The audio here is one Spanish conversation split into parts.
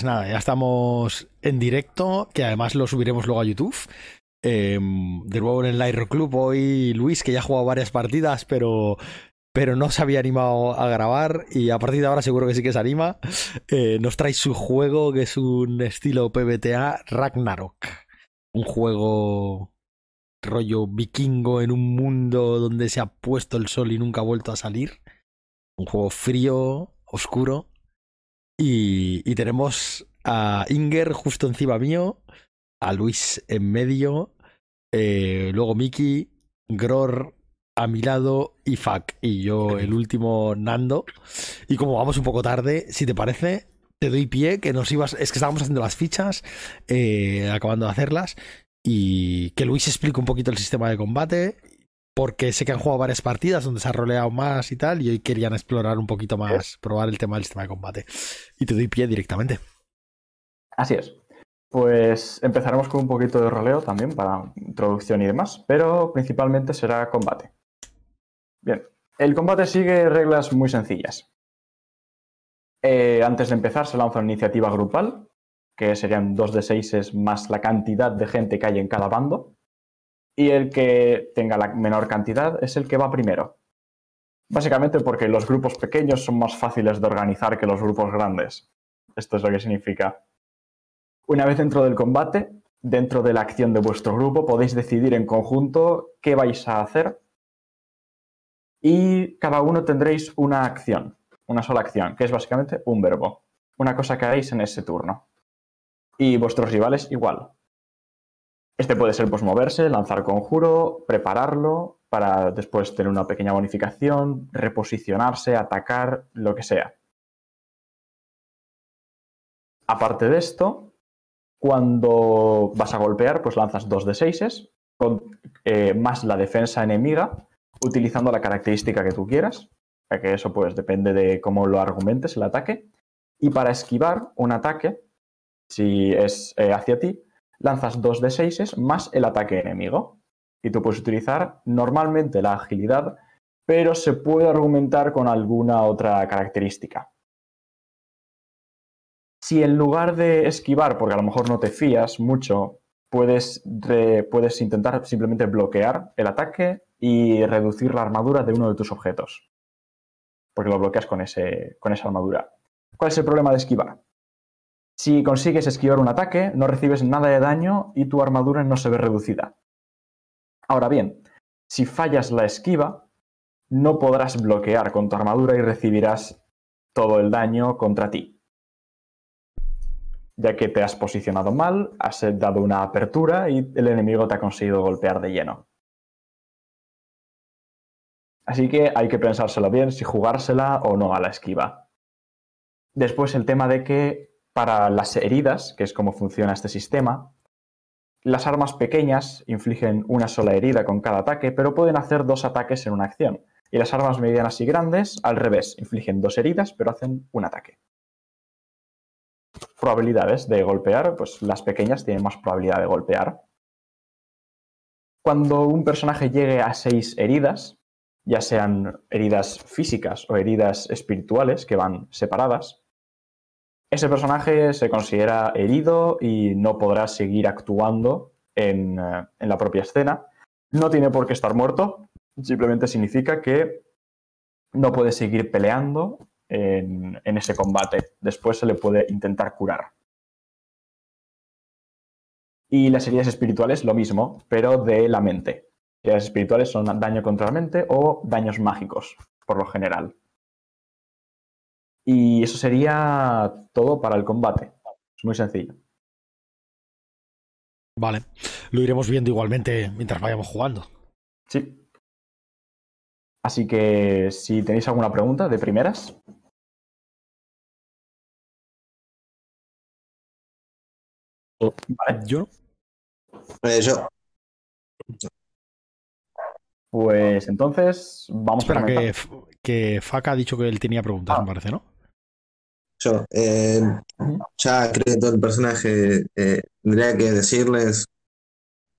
Pues nada, ya estamos en directo, que además lo subiremos luego a YouTube. Em, de nuevo en el Lyro Club, hoy Luis, que ya ha jugado varias partidas, pero, pero no se había animado a grabar y a partir de ahora seguro que sí que se anima. Eh, nos trae su juego, que es un estilo PBTA Ragnarok. Un juego rollo vikingo en un mundo donde se ha puesto el sol y nunca ha vuelto a salir. Un juego frío, oscuro. Y, y tenemos a Inger justo encima mío, a Luis en medio, eh, luego Miki, Gror a mi lado y Fak y yo el último Nando. Y como vamos un poco tarde, si te parece, te doy pie que nos ibas, es que estábamos haciendo las fichas, eh, acabando de hacerlas y que Luis explique un poquito el sistema de combate porque sé que han jugado varias partidas donde se ha roleado más y tal, y hoy querían explorar un poquito más, probar el tema del sistema de combate. Y te doy pie directamente. Así es. Pues empezaremos con un poquito de roleo también para introducción y demás, pero principalmente será combate. Bien, el combate sigue reglas muy sencillas. Eh, antes de empezar se lanza una iniciativa grupal, que serían dos de 6 más la cantidad de gente que hay en cada bando, y el que tenga la menor cantidad es el que va primero. Básicamente porque los grupos pequeños son más fáciles de organizar que los grupos grandes. Esto es lo que significa. Una vez dentro del combate, dentro de la acción de vuestro grupo, podéis decidir en conjunto qué vais a hacer y cada uno tendréis una acción, una sola acción, que es básicamente un verbo, una cosa que haréis en ese turno. Y vuestros rivales igual. Este puede ser pues moverse, lanzar conjuro, prepararlo para después tener una pequeña bonificación, reposicionarse, atacar, lo que sea. Aparte de esto, cuando vas a golpear, pues lanzas dos de 6 con eh, más la defensa enemiga, utilizando la característica que tú quieras, ya que eso pues depende de cómo lo argumentes el ataque. Y para esquivar un ataque, si es eh, hacia ti, lanzas dos de 6 más el ataque enemigo. Y tú puedes utilizar normalmente la agilidad, pero se puede argumentar con alguna otra característica si en lugar de esquivar, porque a lo mejor no te fías mucho, puedes, puedes intentar simplemente bloquear el ataque y reducir la armadura de uno de tus objetos. Porque lo bloqueas con, ese, con esa armadura. ¿Cuál es el problema de esquivar? Si consigues esquivar un ataque, no recibes nada de daño y tu armadura no se ve reducida. Ahora bien, si fallas la esquiva, no podrás bloquear con tu armadura y recibirás todo el daño contra ti ya que te has posicionado mal, has dado una apertura y el enemigo te ha conseguido golpear de lleno. Así que hay que pensárselo bien si jugársela o no a la esquiva. Después el tema de que para las heridas, que es como funciona este sistema, las armas pequeñas infligen una sola herida con cada ataque, pero pueden hacer dos ataques en una acción. Y las armas medianas y grandes, al revés, infligen dos heridas, pero hacen un ataque probabilidades de golpear, pues las pequeñas tienen más probabilidad de golpear. Cuando un personaje llegue a seis heridas, ya sean heridas físicas o heridas espirituales que van separadas, ese personaje se considera herido y no podrá seguir actuando en, eh, la propia escena. No tiene por qué estar muerto, simplemente significa que no puede seguir peleando en, ese combate. Después se le puede intentar curar. Y las heridas espirituales, lo mismo, pero de la mente. Heridas espirituales son daño contra la mente o daños mágicos, por lo general. Y eso sería todo para el combate. Es muy sencillo. Vale. Lo iremos viendo igualmente mientras vayamos jugando. Sí. Así que si tenéis alguna pregunta de primeras. Vale. ¿Yo? Eh, yo. Pues entonces vamos Espera, que, que Faka ha dicho que él tenía preguntas, me parece, ¿no? Yo. Eh, ya creo todo el personaje. Eh, ¿Tendría que decirles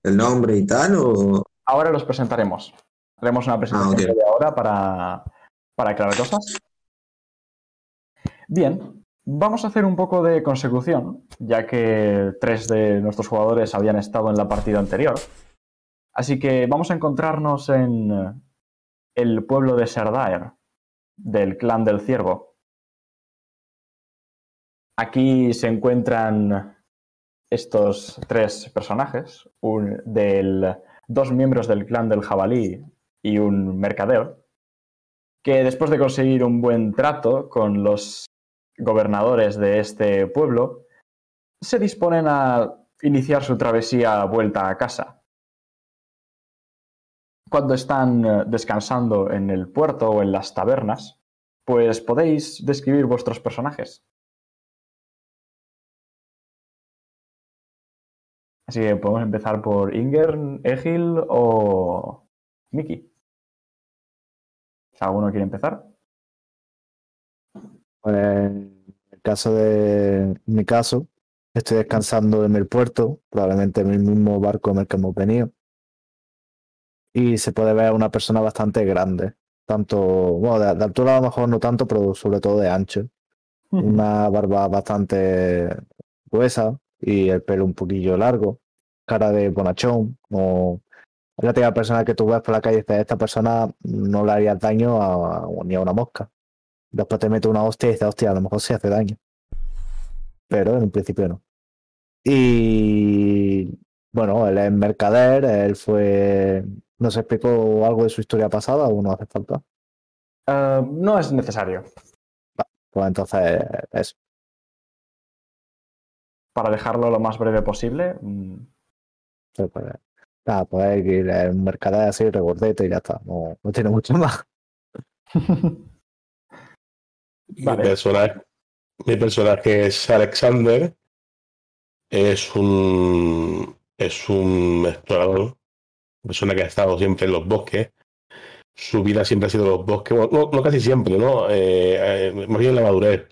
el nombre y tal? O... Ahora los presentaremos. Haremos una presentación de ahora para, para aclarar cosas. Bien, vamos a hacer un poco de consecución, ya que tres de nuestros jugadores habían estado en la partida anterior. Así que vamos a encontrarnos en el pueblo de Serdaer, del clan del ciervo. Aquí se encuentran estos tres personajes, un del, dos miembros del clan del jabalí y un mercader, que después de conseguir un buen trato con los gobernadores de este pueblo, se disponen a iniciar su travesía vuelta a casa. Cuando están descansando en el puerto o en las tabernas, pues podéis describir vuestros personajes. Así que podemos empezar por Inger, Egil o Miki. ¿Alguno quiere empezar? Pues en el caso de mi caso, estoy descansando en el puerto, probablemente en el mismo barco en el que hemos venido. Y se puede ver una persona bastante grande. Tanto, bueno, de, de altura a lo mejor no tanto, pero sobre todo de ancho. Una barba bastante gruesa y el pelo un poquillo largo. Cara de bonachón. O la típica persona que tú ves por la calle y dices, esta persona no le haría daño a, ni a una mosca. Después te mete una hostia y dices, hostia, a lo mejor sí hace daño. Pero en un principio no. Y bueno, él es mercader, él fue. ¿Nos explicó algo de su historia pasada o no hace falta? Eh, no es necesario. Pues entonces, eso. Para dejarlo lo más breve posible. mm, Pues, nada, pues ir es un mercader así, regordete y ya está. No, no tiene mucho más. Mi, personaje, mi personaje es Alexander. Es un, es un explorador, una persona que ha estado siempre en los bosques. Su vida siempre ha sido los bosques, bueno, no, no casi siempre, ¿no? Eh, eh, más bien en la madurez,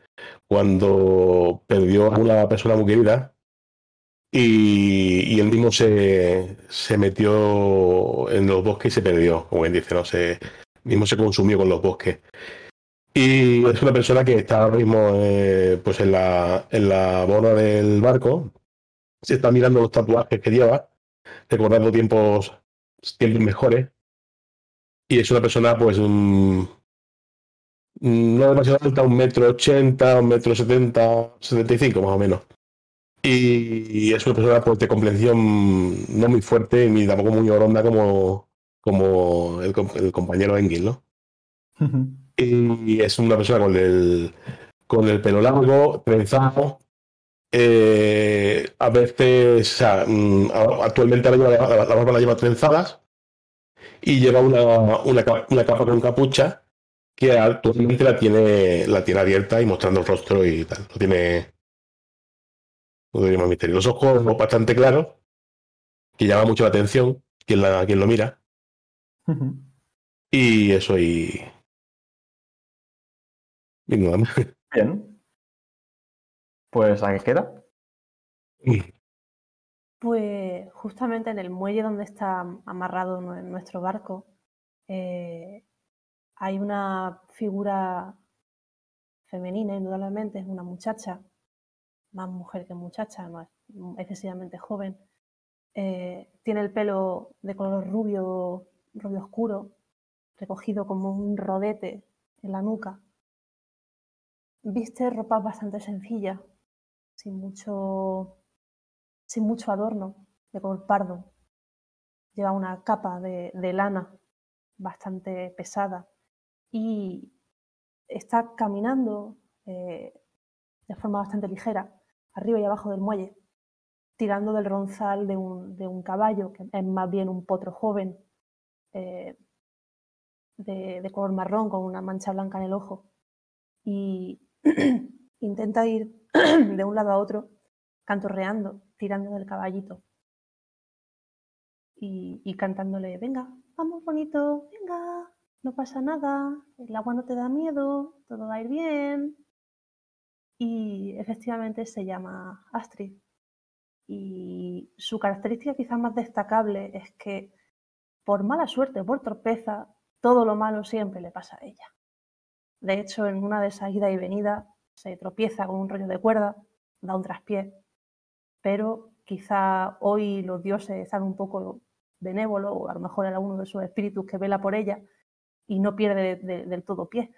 cuando perdió a una persona muy querida y, y él mismo se, se metió en los bosques y se perdió, como bien dice, ¿no? Se, mismo se consumió con los bosques. Y es una persona que está ahora mismo eh, pues en la, en la borda del barco. Se está mirando los tatuajes que lleva, recordando tiempos, tiempos mejores. Y es una persona, pues, mm, no demasiado alta, un metro ochenta, un metro setenta, setenta y cinco más o menos. Y es una persona pues, de complexión no muy fuerte ni tampoco muy oronda como, como el, com- el compañero Engel, ¿no? y es una persona con el, con el pelo largo, trenzado. eh, a veces, o sea, mm, actualmente ahora lleva la, la barba la lleva trenzadas y lleva una, una, una capa con capucha que actualmente la tiene, la tiene abierta y mostrando el rostro y tal. No tiene, no tiene más misterio. Los ojos bastante claros, que llama mucho la atención quien, la, quien lo mira. Y eso, y. Y nada más. Bien. Pues ¿a qué queda? Pues justamente en el muelle donde está amarrado nue- nuestro barco eh, hay una figura femenina, indudablemente, es una muchacha, más mujer que muchacha, es excesivamente joven. Eh, tiene el pelo de color rubio, rubio oscuro, recogido como un rodete en la nuca. Viste ropa bastante sencilla, sin mucho sin mucho adorno, de color pardo. Lleva una capa de lana bastante pesada y está caminando eh, de forma bastante ligera, arriba y abajo del muelle, tirando del ronzal de un, de un caballo, que es más bien un potro joven, eh, de, de color marrón, con una mancha blanca en el ojo. Y intenta ir de un lado a otro cantorreando, tirando del caballito y, y cantándole, venga, vamos bonito, venga, no pasa nada, el agua no te da miedo, todo va a ir bien. Y efectivamente se llama Astrid. Y su característica quizás más destacable es que por mala suerte, por torpeza, todo lo malo siempre le pasa a ella. De hecho, en una de esas ida y venida se tropieza con un rollo de cuerda, da un traspié, pero quizá hoy los dioses están un poco benévolos, o a lo mejor era uno de sus espíritus que vela por ella y no pierde de- de- del todo pie.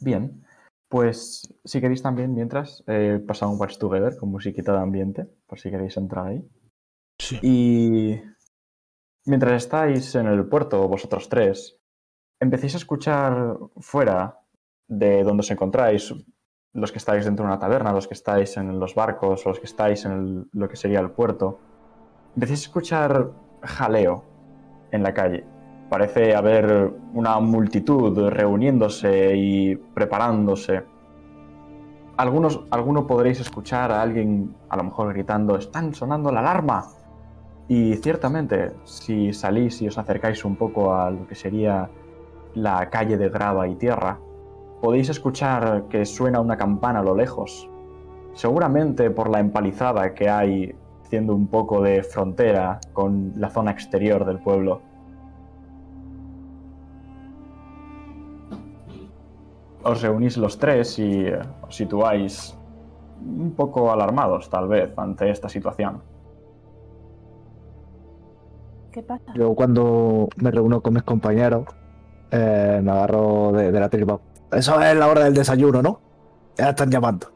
Bien, pues si queréis también, mientras, eh, pasamos un Watch Together con musiquita de ambiente, por si queréis entrar ahí. Sí. Y mientras estáis en el puerto, vosotros tres, empecéis a escuchar fuera de donde os encontráis, los que estáis dentro de una taberna, los que estáis en los barcos o los que estáis en el- lo que sería el puerto, empecéis a escuchar jaleo en la calle. Parece haber una multitud reuniéndose y preparándose. Algunos, alguno podréis escuchar a alguien a lo mejor gritando, están sonando la alarma. Y ciertamente, si salís y os acercáis un poco a lo que sería la calle de grava y tierra, podéis escuchar que suena una campana a lo lejos. Seguramente por la empalizada que hay haciendo un poco de frontera con la zona exterior del pueblo. Os reunís los tres y eh, os situáis un poco alarmados, tal vez, ante esta situación. ¿Qué pasa? Yo cuando me reúno con mis compañeros, eh, me agarro de, de la tripa. Eso es la hora del desayuno, ¿no? Ya están llamando.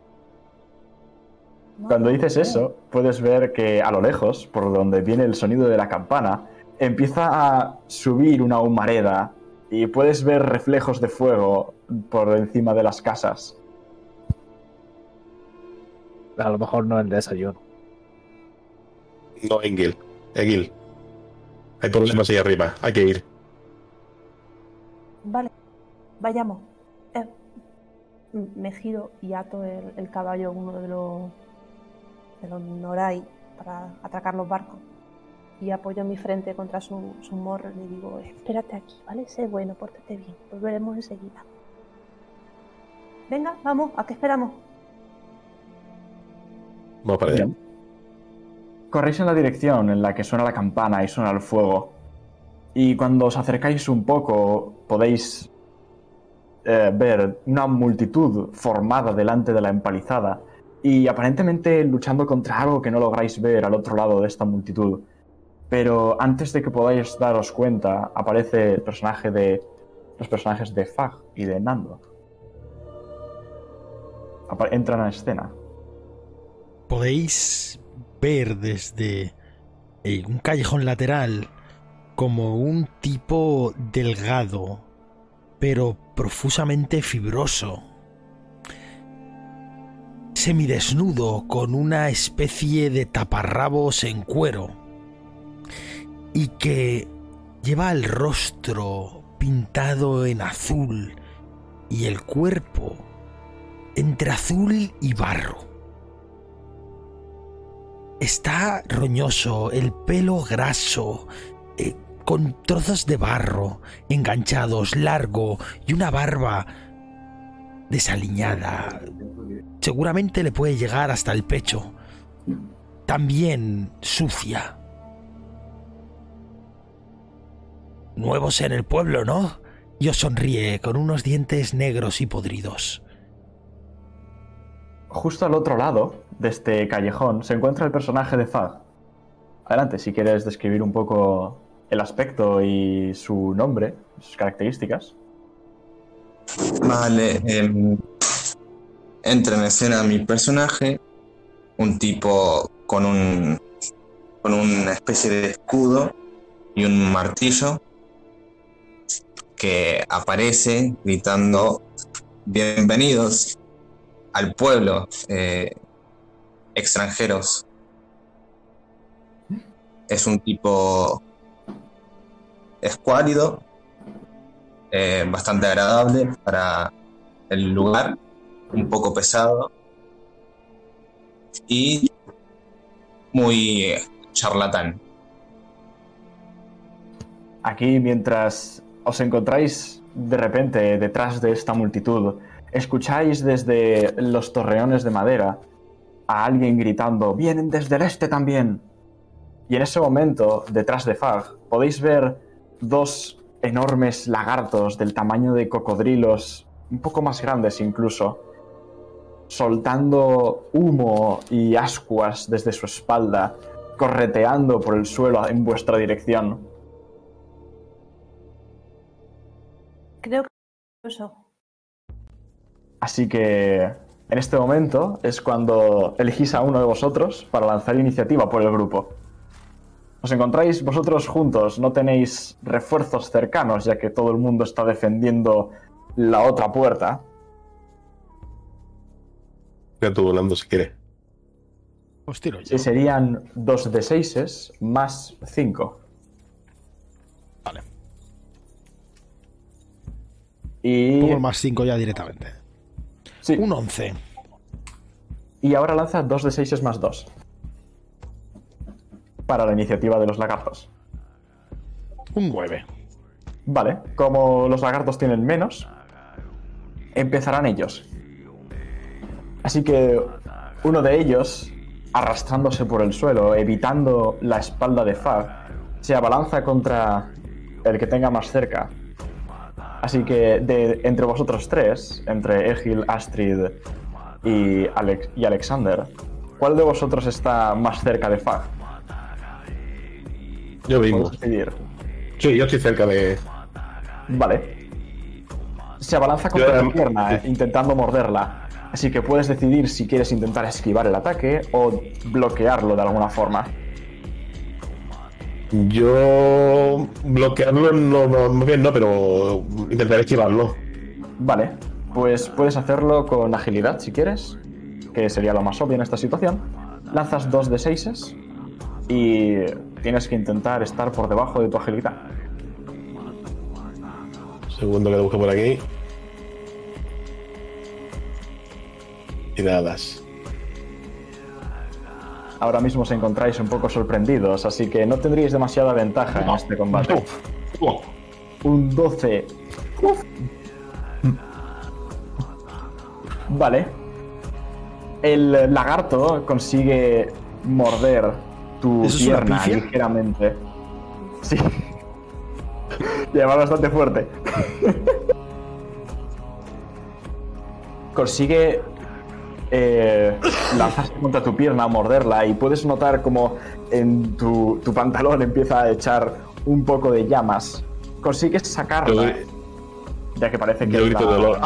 Cuando dices eso, puedes ver que a lo lejos, por donde viene el sonido de la campana, empieza a subir una humareda y puedes ver reflejos de fuego por encima de las casas. A lo mejor no es el desayuno. No, Engil. Egil. Hay problemas ahí arriba. Hay que ir. Vale, vayamos. Eh, me giro y ato el, el caballo a uno de los, de los Norai para atracar los barcos. Y apoyo mi frente contra su, su morro y le digo, espérate aquí, ¿vale? Sé bueno, pórtate bien. Volveremos enseguida. Venga, vamos, ¿a qué esperamos? Vamos para allá. Corréis en la dirección en la que suena la campana y suena el fuego. Y cuando os acercáis un poco, podéis eh, ver una multitud formada delante de la empalizada y aparentemente luchando contra algo que no lográis ver al otro lado de esta multitud. Pero antes de que podáis daros cuenta, aparece el personaje de los personajes de Fag y de Nando. Entran a escena. podéis ver desde eh, un callejón lateral como un tipo delgado, pero profusamente fibroso, semidesnudo con una especie de taparrabos en cuero y que lleva el rostro pintado en azul y el cuerpo entre azul y barro. Está roñoso, el pelo graso, eh, con trozos de barro enganchados, largo y una barba desaliñada. Seguramente le puede llegar hasta el pecho. También sucia. Nuevos en el pueblo, ¿no? Y os sonríe con unos dientes negros y podridos. Justo al otro lado de este callejón se encuentra el personaje de Fag. Adelante, si quieres describir un poco el aspecto y su nombre, sus características. Vale, em, entra en escena mi personaje, un tipo con un con una especie de escudo y un martillo que aparece gritando bienvenidos al pueblo eh, extranjeros. Es un tipo escuálido, eh, bastante agradable para el lugar, un poco pesado y muy eh, charlatán. Aquí, mientras os encontráis de repente detrás de esta multitud, escucháis desde los torreones de madera a alguien gritando, vienen desde el este también. Y en ese momento, detrás de Fag, podéis ver dos enormes lagartos del tamaño de cocodrilos, un poco más grandes incluso, soltando humo y ascuas desde su espalda, correteando por el suelo en vuestra dirección. Creo que eso. Así que en este momento es cuando elegís a uno de vosotros para lanzar iniciativa por el grupo. Os encontráis vosotros juntos, no tenéis refuerzos cercanos ya que todo el mundo está defendiendo la otra puerta. Ya tú volando si quieres. Os tiro yo. Y serían 2 de 6 más 5. Vale. Y, Pongo el más 5 ya directamente. sí, Un 11. y ahora lanza 2 de 6 más 2. Para la iniciativa de los lagartos. Un 9. Vale, como los lagartos tienen menos, empezarán ellos. Así que uno de ellos, arrastrándose por el suelo, evitando la espalda de Fag, se abalanza contra el que tenga más cerca. Así que de, entre vosotros tres, entre Egil, Astrid y, Alex, y Alexander, ¿cuál de vosotros está más cerca de Fag? Yo decidir. Sí, yo estoy cerca de. Vale. Se abalanza contra Yo, tu em, pierna, sí. intentando morderla. Así que puedes decidir si quieres intentar esquivar el ataque o bloquearlo de alguna forma. Yo. Bloquearlo no, no, más bien no, pero intentaré esquivarlo. Vale, pues puedes hacerlo con agilidad si quieres, que sería lo más obvio en esta situación. Lanzas dos de 6 y tienes que intentar estar por debajo de tu agilidad. Segundo que lo busque por aquí. Ahora mismo os encontráis un poco sorprendidos, así que no tendríais demasiada ventaja en este combate. Un 12. Vale. El lagarto consigue morder tu ¿Eso es una pierna ligeramente. Sí. y además bastante fuerte. consigue eh, lanzarse contra tu pierna, morderla y puedes notar como en tu, tu pantalón empieza a echar un poco de llamas. Consigues sacarla, ya que parece que Yo grito la- de dolor.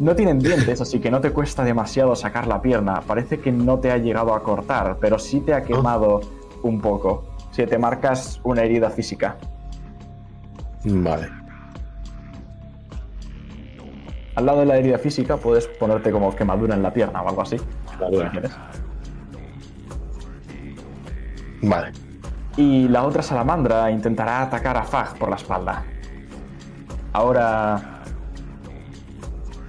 no tienen dientes, así que no te cuesta demasiado sacar la pierna. Parece que no te ha llegado a cortar, pero sí te ha quemado un poco. Si te marcas una herida física. Vale. Al lado de la herida física puedes ponerte como quemadura en la pierna o algo así. Quemadura. si quieres. Vale. Y la otra salamandra intentará atacar a Fag por la espalda. Ahora,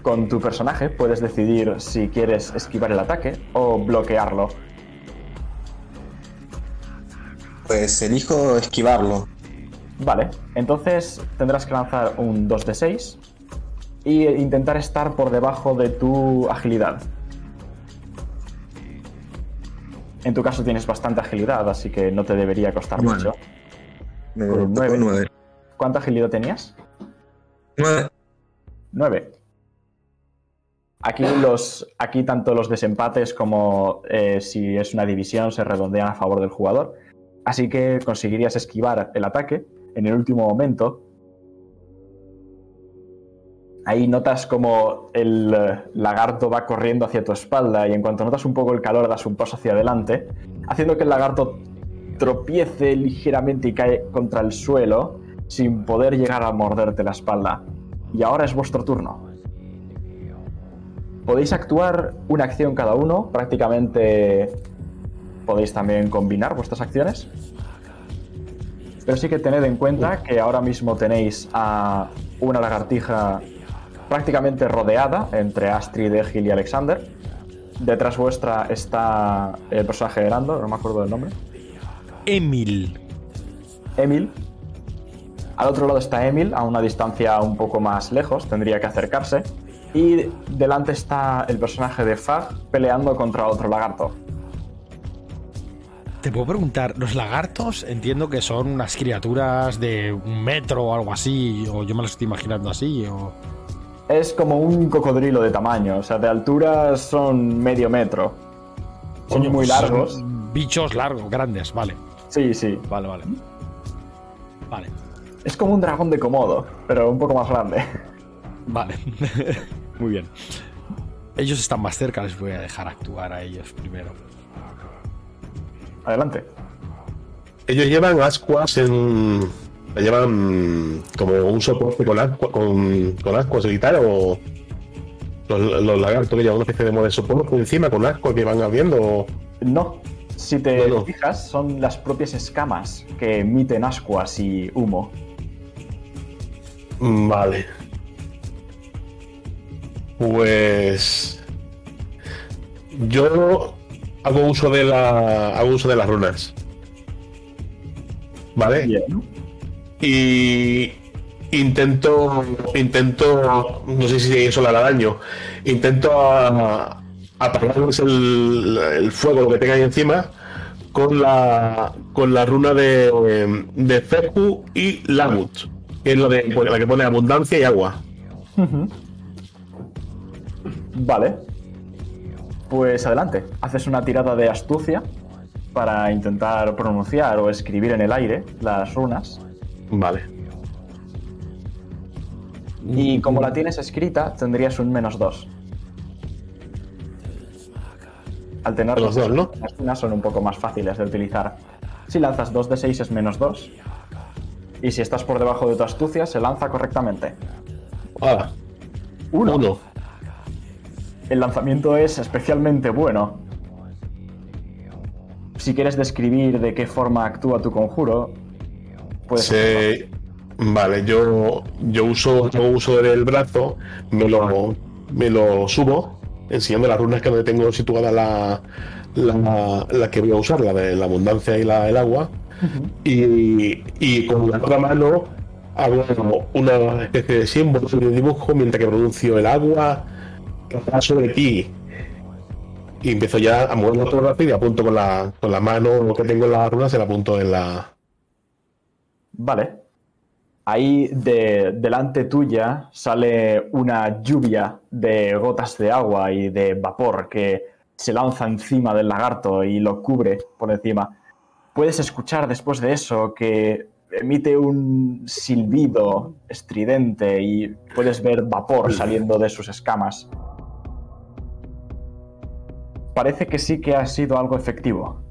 con tu personaje puedes decidir si quieres esquivar el ataque o bloquearlo. Pues elijo esquivarlo. Vale, entonces tendrás que lanzar un 2 de 6 y intentar estar por debajo de tu agilidad. En tu caso tienes bastante agilidad, así que no te debería costar mucho. Me Con un. ¿Cuánta agilidad tenías? Nueve. 9. Aquí, los, aquí tanto los desempates como eh, si es una división se redondean a favor del jugador. Así que conseguirías esquivar el ataque en el último momento. Ahí notas como el eh, lagarto va corriendo hacia tu espalda y en cuanto notas un poco el calor das un paso hacia adelante, haciendo que el lagarto tropiece ligeramente y cae contra el suelo sin poder llegar a morderte la espalda. Y ahora es vuestro turno. Podéis actuar una acción cada uno, prácticamente podéis también combinar vuestras acciones. Pero sí que tened en cuenta que ahora mismo tenéis a una lagartija prácticamente rodeada entre Astrid, Egil y Alexander. Detrás vuestra está el personaje de Nando, no me acuerdo del nombre. Emil. Emil. Al otro lado está Emil, a una distancia un poco más lejos, tendría que acercarse. Y delante está el personaje de Fag peleando contra otro lagarto. te puedo preguntar, los lagartos entiendo que son unas criaturas de un metro o algo así, o yo me los estoy imaginando así, o... Es como un cocodrilo de tamaño, o sea, de altura son medio metro. Son muy pues largos. son bichos largos, grandes, vale. Sí, sí. Vale, vale. Vale, Es como un dragón de Komodo, pero un poco más grande. vale. Muy bien. Ellos están más cerca, les voy a dejar actuar a ellos primero. Adelante. Ellos llevan ascuas en. Llevan como un soporte con, ascua, con, con ascuas y tal, o. Los, los lagartos que llevan una especie de, de soporte encima con ascuas que van abriendo. No. Si te fijas, son las propias escamas que emiten ascuas y humo. Mm, Vale. Pues. Yo hago uso de la. hago uso de las runas. ¿Vale? Bien. Y intento intento no sé si eso le hará daño intento apagarles el, el fuego lo que tenga ahí encima con la con la runa de de y Lamut que es lo de la que pone abundancia y agua Vale. Pues adelante. Haces una tirada de astucia para intentar pronunciar o escribir en el aire las runas. Vale Y como la tienes escrita, tendrías un menos 2. Al tener Los dos, ¿no? Las runas son un poco más fáciles de utilizar. Si lanzas 2 de 6 es menos 2. Y si estás por debajo de tu astucia, se lanza correctamente. ah, Uno. uno El lanzamiento es especialmente bueno. Si quieres describir de qué forma actúa tu conjuro, puedes Vale, yo, yo uso, uso del brazo, me lo, me lo subo, enseñando las runas que donde tengo situada la, la, la que voy a usar, la de la abundancia y la, el agua. y, y con la otra mano hago una especie de símbolo de dibujo mientras que pronuncio el agua caerá sobre ti. Y empiezo ya a moverlo todo rápido y apunto con la, con la mano lo que tengo en la runa, se la apunto en la, Vale. Ahí de, delante tuya sale una lluvia de gotas de agua y de vapor que se lanza encima del lagarto y lo cubre por encima. Puedes escuchar después de eso que emite un silbido estridente y puedes ver vapor saliendo de sus escamas. Parece que sí que ha sido algo efectivo.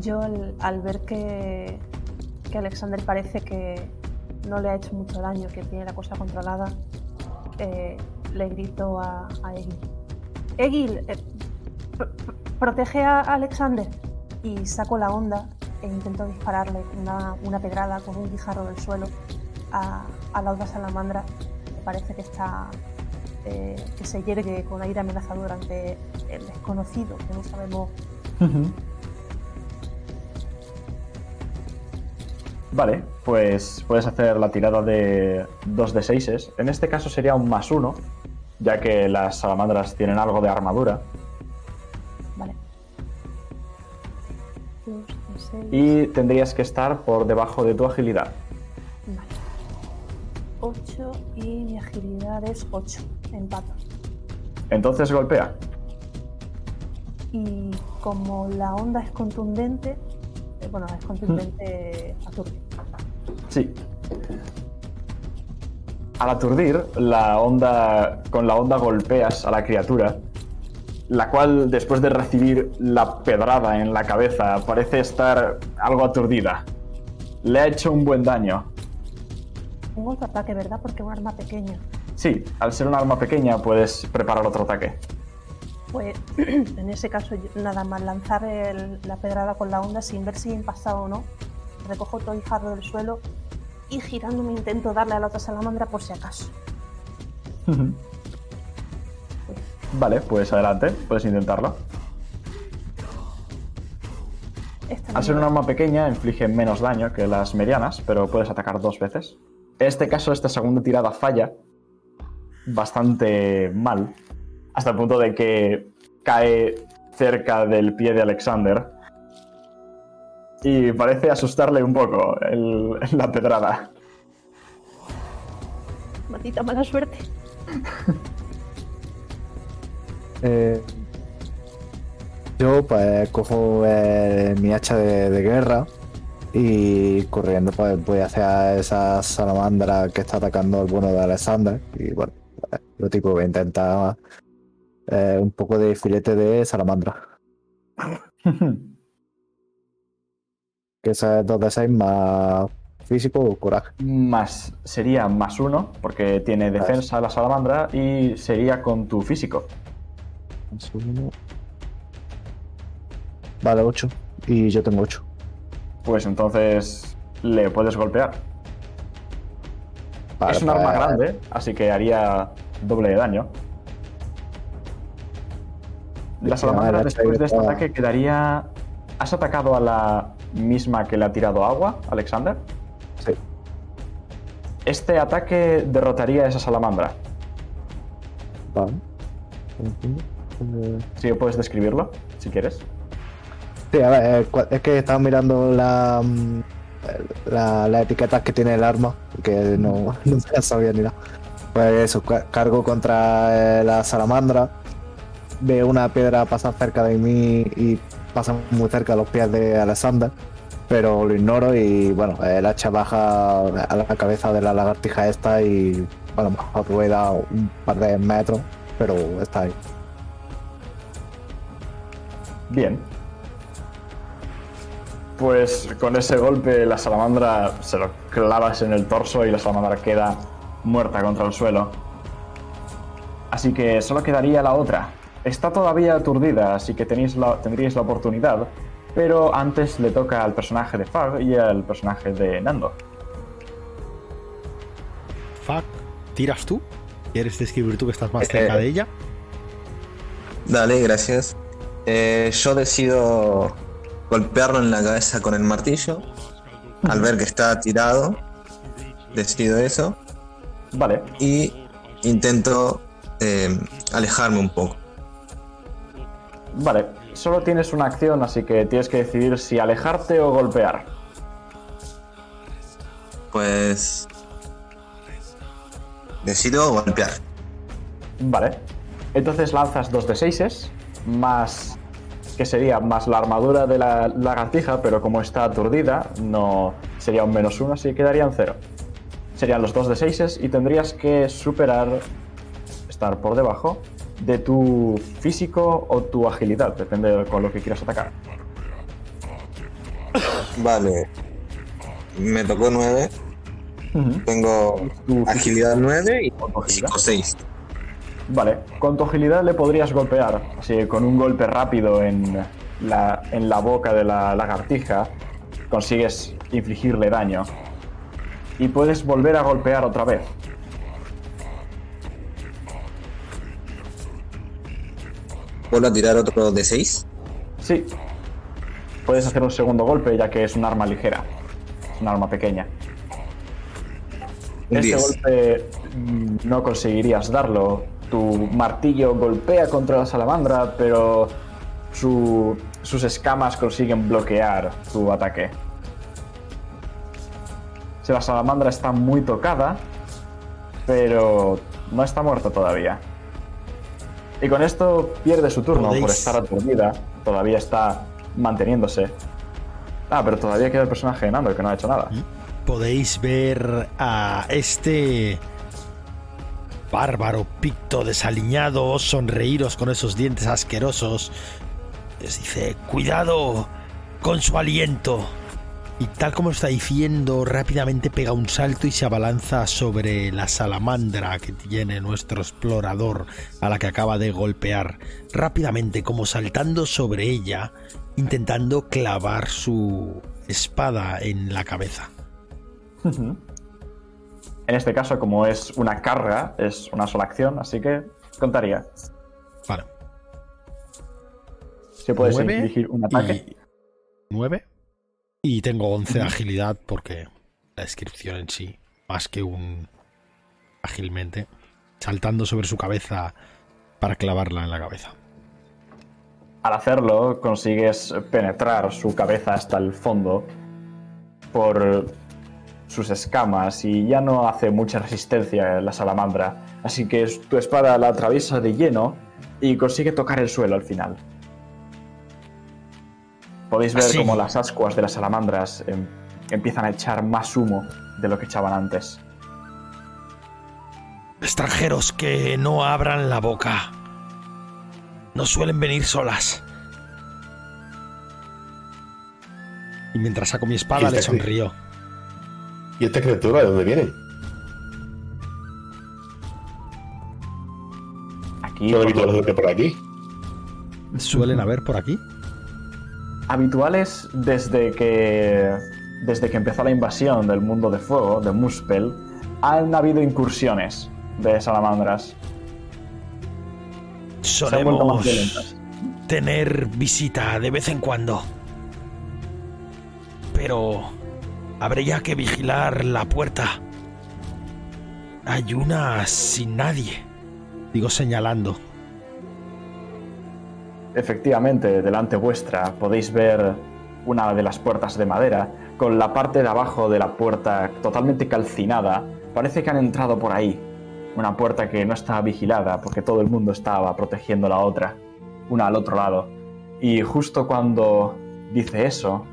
Yo al, ver que, que Alexander parece que no le ha hecho mucho daño, que tiene la cosa controlada, eh, le grito a, a Egil. Egil, eh, pr- pr- protege a Alexander. Y saco la onda e intento dispararle una, una pedrada con un guijarro del suelo a, a la otra salamandra que parece que está eh, que se yergue con aire amenazador ante el desconocido que no sabemos Vale, pues puedes hacer la tirada de 2 de 6. En este caso sería un más 1, ya que las salamandras tienen algo de armadura. Vale. Dos, seis. Y tendrías que estar por debajo de tu agilidad. Vale. 8 y mi agilidad es 8. Empato. Entonces golpea. Y como la onda es contundente, bueno, es contundente aturde. Sí. Al aturdir, la onda, con la onda golpeas a la criatura, la cual después de recibir la pedrada en la cabeza parece estar algo aturdida. Le ha hecho un buen daño. Un otro ataque, ¿verdad? Porque es un arma pequeña. Sí, al ser un arma pequeña puedes preparar otro ataque. Pues en ese caso, nada más lanzar el- la pedrada con la onda sin ver si he impactado o no, recojo todo el jarro del suelo y girándome intento darle a la otra salamandra por si acaso. Vale, pues adelante, puedes intentarlo. Al ser un arma pequeña, inflige menos daño que las medianas, pero puedes atacar dos veces. En este caso, esta segunda tirada falla bastante mal, hasta el punto de que cae cerca del pie de Alexander. Y parece asustarle un poco el- la pedrada. Maldita mala suerte. Eh, yo pues cojo eh, mi hacha de, de guerra y corriendo pues voy hacia esa salamandra que está atacando al bueno de Alexander y bueno, pues, lo tipo voy a intentar eh, un poco de filete de salamandra. Que esa es 2 de 6 más físico o coraje. más sería más uno, porque tiene defensa la salamandra, y sería con tu físico. Vale, 8. Y yo tengo 8. Pues entonces le puedes golpear. es un arma grande, así que haría doble de daño. La Sí, salamandra después de este ataque quedaría... ¿Has atacado a la misma que le ha tirado agua, Alexander? Sí. Este ataque derrotaría a esa salamandra. Vale. Eh, Si puedes describirlo, si quieres. Sí, a ver, eh, es que estaba mirando la, mm, la, las etiquetas que tiene el arma, que no, no me sabía ni nada. Pues eso, ca- cargo contra eh, la salamandra, veo una piedra pasar cerca de mí y pasa muy cerca de los pies de Alexander, pero lo ignoro y bueno, el hacha baja a la cabeza de la lagartija esta y bueno, mejor rueda un par de metros, pero está ahí. Bien. Pues con ese golpe la salamandra se lo clavas en el torso y la salamandra queda muerta contra el suelo. Así que solo quedaría la otra. Está todavía aturdida, así que tenéis la- tendríais la oportunidad, pero antes le toca al personaje de Fag y al personaje de Nando. Fuck, ¿tiras tú? ¿Quieres describir tú que estás más Eh, cerca de ella? Dale, gracias. Eh, yo decido golpearlo en la cabeza con el martillo. Al ver que está tirado, decido eso. Vale, Y intento eh, alejarme un poco. Vale. Solo tienes una acción, así que tienes que decidir si alejarte o golpear. Pues. Decido golpear. Vale. Entonces lanzas dos de 6 más. que sería más la armadura de la lagartija, pero como está aturdida, no sería un menos uno, así que quedarían cero. Serían los dos de 6 y tendrías que superar. estar por debajo de tu físico o tu agilidad, depende de con lo que quieras atacar. Vale. Me tocó 9. Tengo Tu agilidad 9 y Con tu agilidad. físico 6. Vale, con tu agilidad le podrías golpear. Así con un golpe rápido en la, en la boca de la lagartija consigues infligirle daño. Y puedes volver a golpear otra vez. ¿Vuelvo a tirar otro de 6? Sí. Puedes hacer un segundo golpe ya que es un arma ligera. Es un arma pequeña. Un Este 10. golpe mm, no conseguirías darlo. Tu martillo golpea contra la salamandra, pero su- sus escamas consiguen bloquear tu ataque. Si la salamandra está muy tocada, pero no está muerta todavía. Y con esto pierde su turno por estar aturdida. Todavía está manteniéndose. Ah, pero todavía queda el personaje de Nando que no ha hecho nada. Podéis ver a este bárbaro picto desaliñado sonreíros con esos dientes asquerosos. Les dice, cuidado con su aliento. Y tal como está diciendo, rápidamente pega un salto y se abalanza sobre la salamandra que tiene nuestro explorador a la que acaba de golpear. Rápidamente, como saltando sobre ella, intentando clavar su espada en la cabeza. En este caso, como es una carga, es una sola acción, así que contaría. Vale. Si puedes Nueve infligir un ataque. Y 9. Y tengo 11 de agilidad porque la descripción en sí, más que un ágilmente, saltando sobre su cabeza para clavarla en la cabeza. al hacerlo consigues penetrar su cabeza hasta el fondo por sus escamas y ya no hace mucha resistencia la salamandra. Así que tu espada la atraviesa de lleno y consigue tocar el suelo al final. Podéis ver Así. cómo las ascuas de las salamandras em, empiezan a echar más humo de lo que echaban antes. Extranjeros que no abran la boca. No suelen venir solas. Y mientras saco mi espada le aquí. sonrío. ¿Y esta criatura de dónde viene? Aquí, ¿Son por habituales lo- de por aquí? ¿Suelen haber por aquí? Habituales desde que desde que empezó la invasión del mundo de fuego de Muspel han habido incursiones de salamandras Solemos tener visita de vez en cuando. Pero habría que vigilar la puerta. Hay una sin nadie. Digo señalando. Efectivamente delante vuestra podéis ver una de las puertas de madera con la parte de abajo de la puerta totalmente calcinada. Parece que han entrado por ahí. Una puerta que no está vigilada porque todo el mundo estaba protegiendo la otra una al otro lado. Y justo cuando dice eso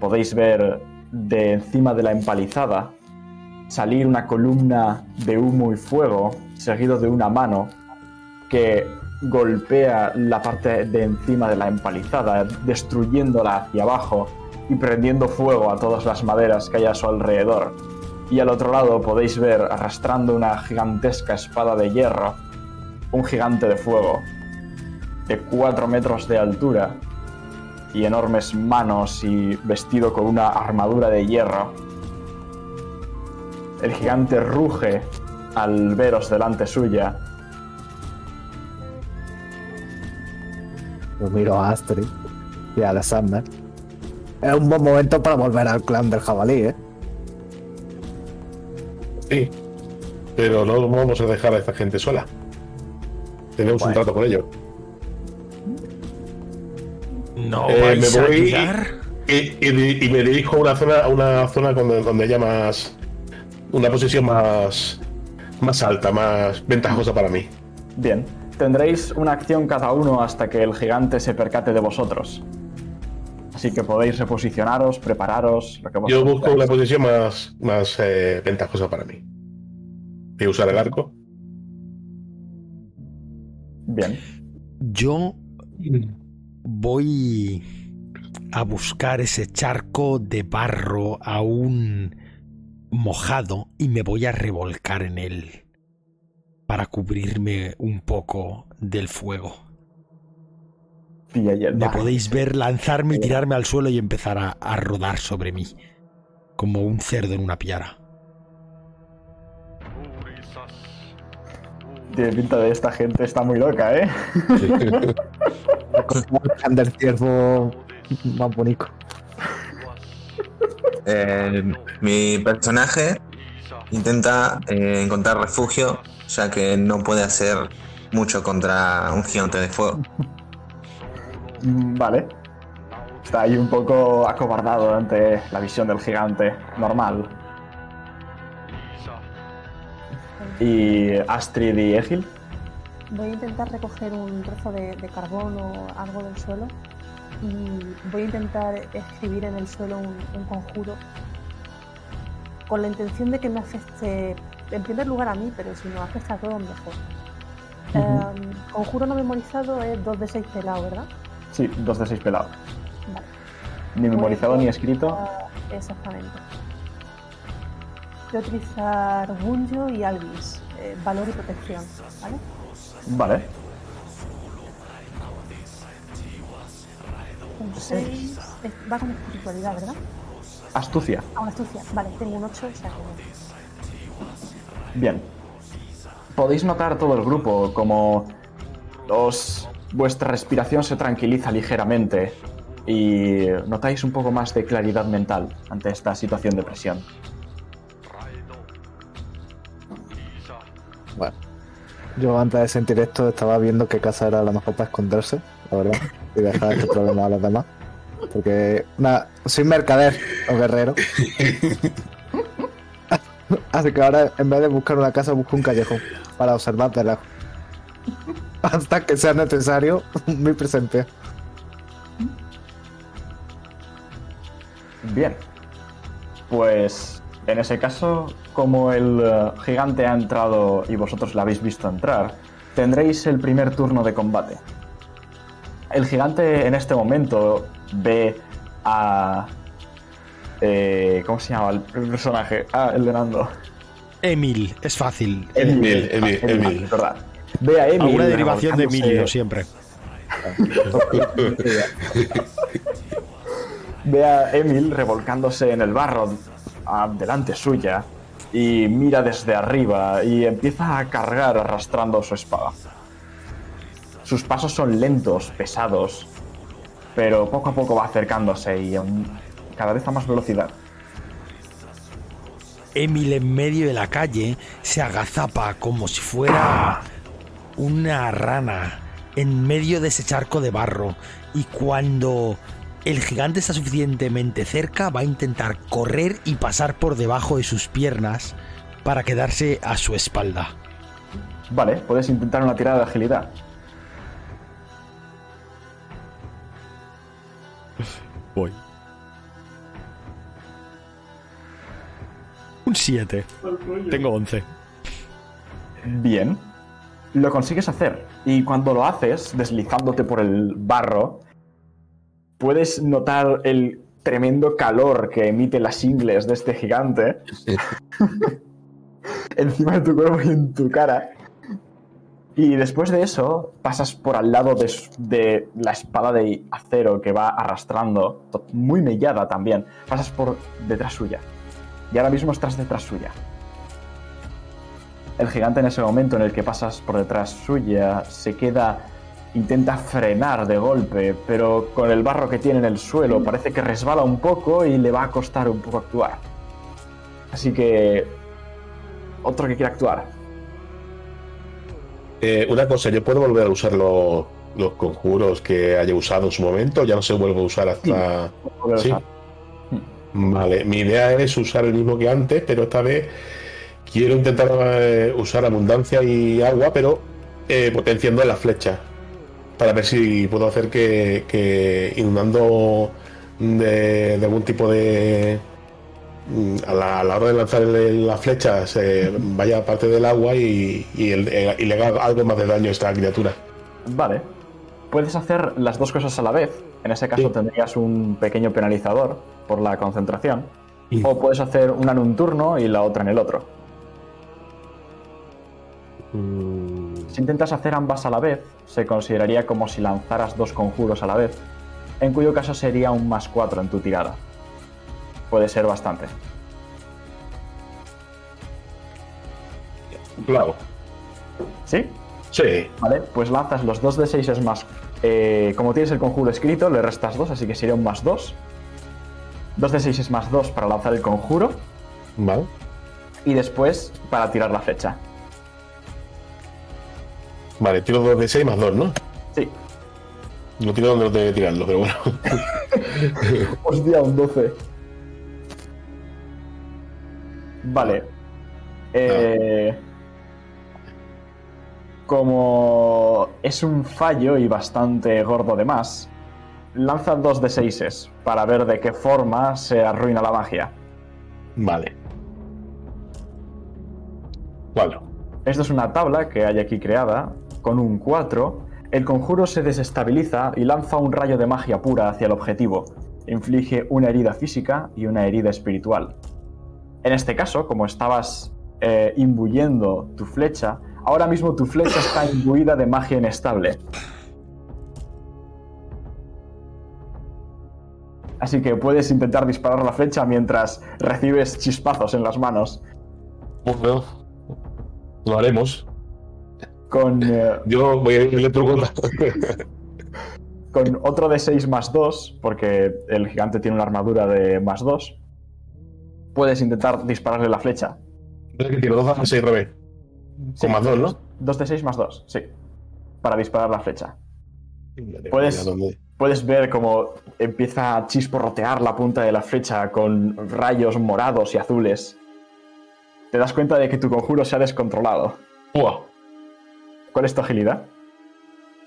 podéis ver de encima de la empalizada salir una columna de humo y fuego seguido de una mano que golpea la parte de encima de la empalizada, destruyéndola hacia abajo y prendiendo fuego a todas las maderas que hay a su alrededor. Y al otro lado podéis ver arrastrando una gigantesca espada de hierro, un gigante de fuego de 4 metros de altura y enormes manos y vestido con una armadura de hierro. El gigante ruge al veros delante suya Yo miro a Astrid y a Alexander. Es un buen momento para volver al clan del jabalí, ¿eh? Sí. Pero no vamos a dejar a esta gente sola. Tenemos un trato con ellos. ¿No Eh, vais me a voy- ayudar? Y, y- y me dirijo a una zona, a una zona donde, donde haya más. Una posición más. más alta, más ventajosa para mí. Bien, tendréis una acción cada uno hasta que el gigante se percate de vosotros. Así que podéis reposicionaros, prepararos, lo que Yo vosotros busco queráis. una posición más, más eh, ventajosa para mí. Voy a usar el arco. Bien, Yo voy a buscar ese charco de barro aún mojado y me voy a revolcar en él para cubrirme un poco del fuego. el Me podéis ver lanzarme y tirarme al suelo y empezar a, a rodar sobre mí, como un cerdo en una piara. Tiene pinta de esta gente está muy loca, ¿eh? El clan del ciervo más bonito. Eh, mi personaje intenta eh, encontrar refugio, ya que no puede hacer mucho contra un gigante de fuego. Mm, Vale. Está ahí un poco acobardado ante la visión del gigante. Normal. Y Astrid y Egil. Voy a intentar recoger un trozo de, de carbón o algo del suelo y voy a intentar escribir en el suelo un, un conjuro con la intención de que me afecte, en primer lugar a mí, pero si no afecta a todos mejor. Em, conjuro no memorizado es 2 de 6 pelado, ¿verdad? Sí, dos de seis pelados. Vale. Ni memorizado ni escrito. utilizar- Exactamente. Voy a utilizar Bunjo y Alvis, eh, valor y protección, ¿vale? Vale. Un 6. Va con espiritualidad, ¿verdad? Astucia. Ah, una astucia. Vale, tengo un 8, o sea que. Bien. Podéis notar todo el grupo como os, vuestra respiración se tranquiliza ligeramente y notáis un poco más de claridad mental ante esta situación de presión. Bueno. Yo antes de sentir esto estaba viendo qué casa era la mejor para esconderse la verdad, y dejar este problema a los demás. Porque nada, soy mercader o guerrero. Así que ahora en vez de buscar una casa busco un callejón para observar de lejos. Hasta que sea necesario mi presencia. Bien. Pues en ese caso, como el eh, gigante ha entrado y vosotros lo habéis visto entrar, tendréis el primer turno de combate. El gigante en este momento ve a... eh, ¿Cómo se llama el personaje? Ah, el de Nando. Emil, es fácil. Emil, Emil, Ah, Emil. es verdad. Ve a Emil. Alguna derivación de revolcándose- Emilio siempre. Ve a Emil revolcándose en el barro delante suya y mira desde arriba y empieza a cargar arrastrando su espada. Sus pasos son lentos, pesados, pero poco a poco va acercándose y cada vez a más velocidad. Emil en medio de la calle se agazapa como si fuera una rana en medio de ese charco de barro y cuando el gigante está suficientemente cerca va a intentar correr y pasar por debajo de sus piernas para quedarse a su espalda. Vale, puedes intentar una tirada de agilidad. Voy. Un 7. Tengo 11. Bien. Lo consigues hacer. Y cuando lo haces, deslizándote por el barro, puedes notar el tremendo calor que emite las ingles de este gigante encima de tu cuerpo y en tu cara. Y después de eso, pasas por al lado de, la espada de acero que va arrastrando, muy mellada también. Pasas por detrás suya. Y ahora mismo estás detrás suya. El gigante en ese momento en el que pasas por detrás suya se queda, intenta frenar de golpe, pero con el barro que tiene en el suelo parece que resbala un poco y le va a costar un poco actuar. Así que... Otro que quiera actuar. Eh, una cosa, ¿yo puedo volver a usar los, los conjuros que haya usado en su momento? Ya no se vuelve a usar hasta. Sí. usar. Vale, mi idea es usar el mismo que antes, pero esta vez quiero intentar eh, usar abundancia y agua, pero eh, potenciando las flechas. Para ver si puedo hacer que, que inundando de, de algún tipo de. Mm, A la, a la hora de lanzar las flechas eh, vaya parte del agua y, y el- eh, y le haga algo más de daño a esta criatura. Vale. Puedes hacer las dos cosas a la vez. En ese caso Sí. tendrías un pequeño penalizador por la concentración. Sí. O puedes hacer una en un turno y la otra en el otro. Mm, Si intentas hacer ambas a la vez, se consideraría como si lanzaras dos conjuros a la vez, en cuyo caso sería un más 4 en tu tirada. Puede ser bastante. Claro. ¿Sí? Sí. Vale, pues lanzas los 2 de 6 es más. eh, como tienes el conjuro escrito, le restas 2, así que sería un más 2. 2 de 6 es más 2 para lanzar el conjuro. Vale. Y después para tirar la flecha. Vale, tiro 2 de 6 más 2, ¿no? Sí. No tiro donde no tengo que tirarlo, pero bueno. Hostia, un 12. Vale. Eh, Como es un fallo y bastante gordo de más, lanza dos de 6 para ver de qué forma se arruina la magia. Vale. Cuatro. Esto es una tabla que hay aquí creada. Con un 4, el conjuro se desestabiliza y lanza un rayo de magia pura hacia el objetivo. Inflige una herida física y una herida espiritual. En este caso, como estabas eh, imbuyendo tu flecha, ahora mismo tu flecha está imbuida de magia inestable. Así que puedes intentar disparar la flecha mientras recibes chispazos en las manos. Bueno, lo haremos. Con, eh, Yo voy a ir electrocutar. con otro de 6 más 2, porque el gigante tiene una armadura de más 2, puedes intentar dispararle la flecha. que tiro 2 a 6 revés. Sí, Con más 2, ¿no? 2 de 6 más 2, sí. Para disparar la flecha. Puedes-. Puedes ver cómo empieza a chisporrotear la punta de la flecha con rayos morados y azules. Te das cuenta de que tu conjuro se ha descontrolado. ¡Buah! ¿Cuál es tu agilidad?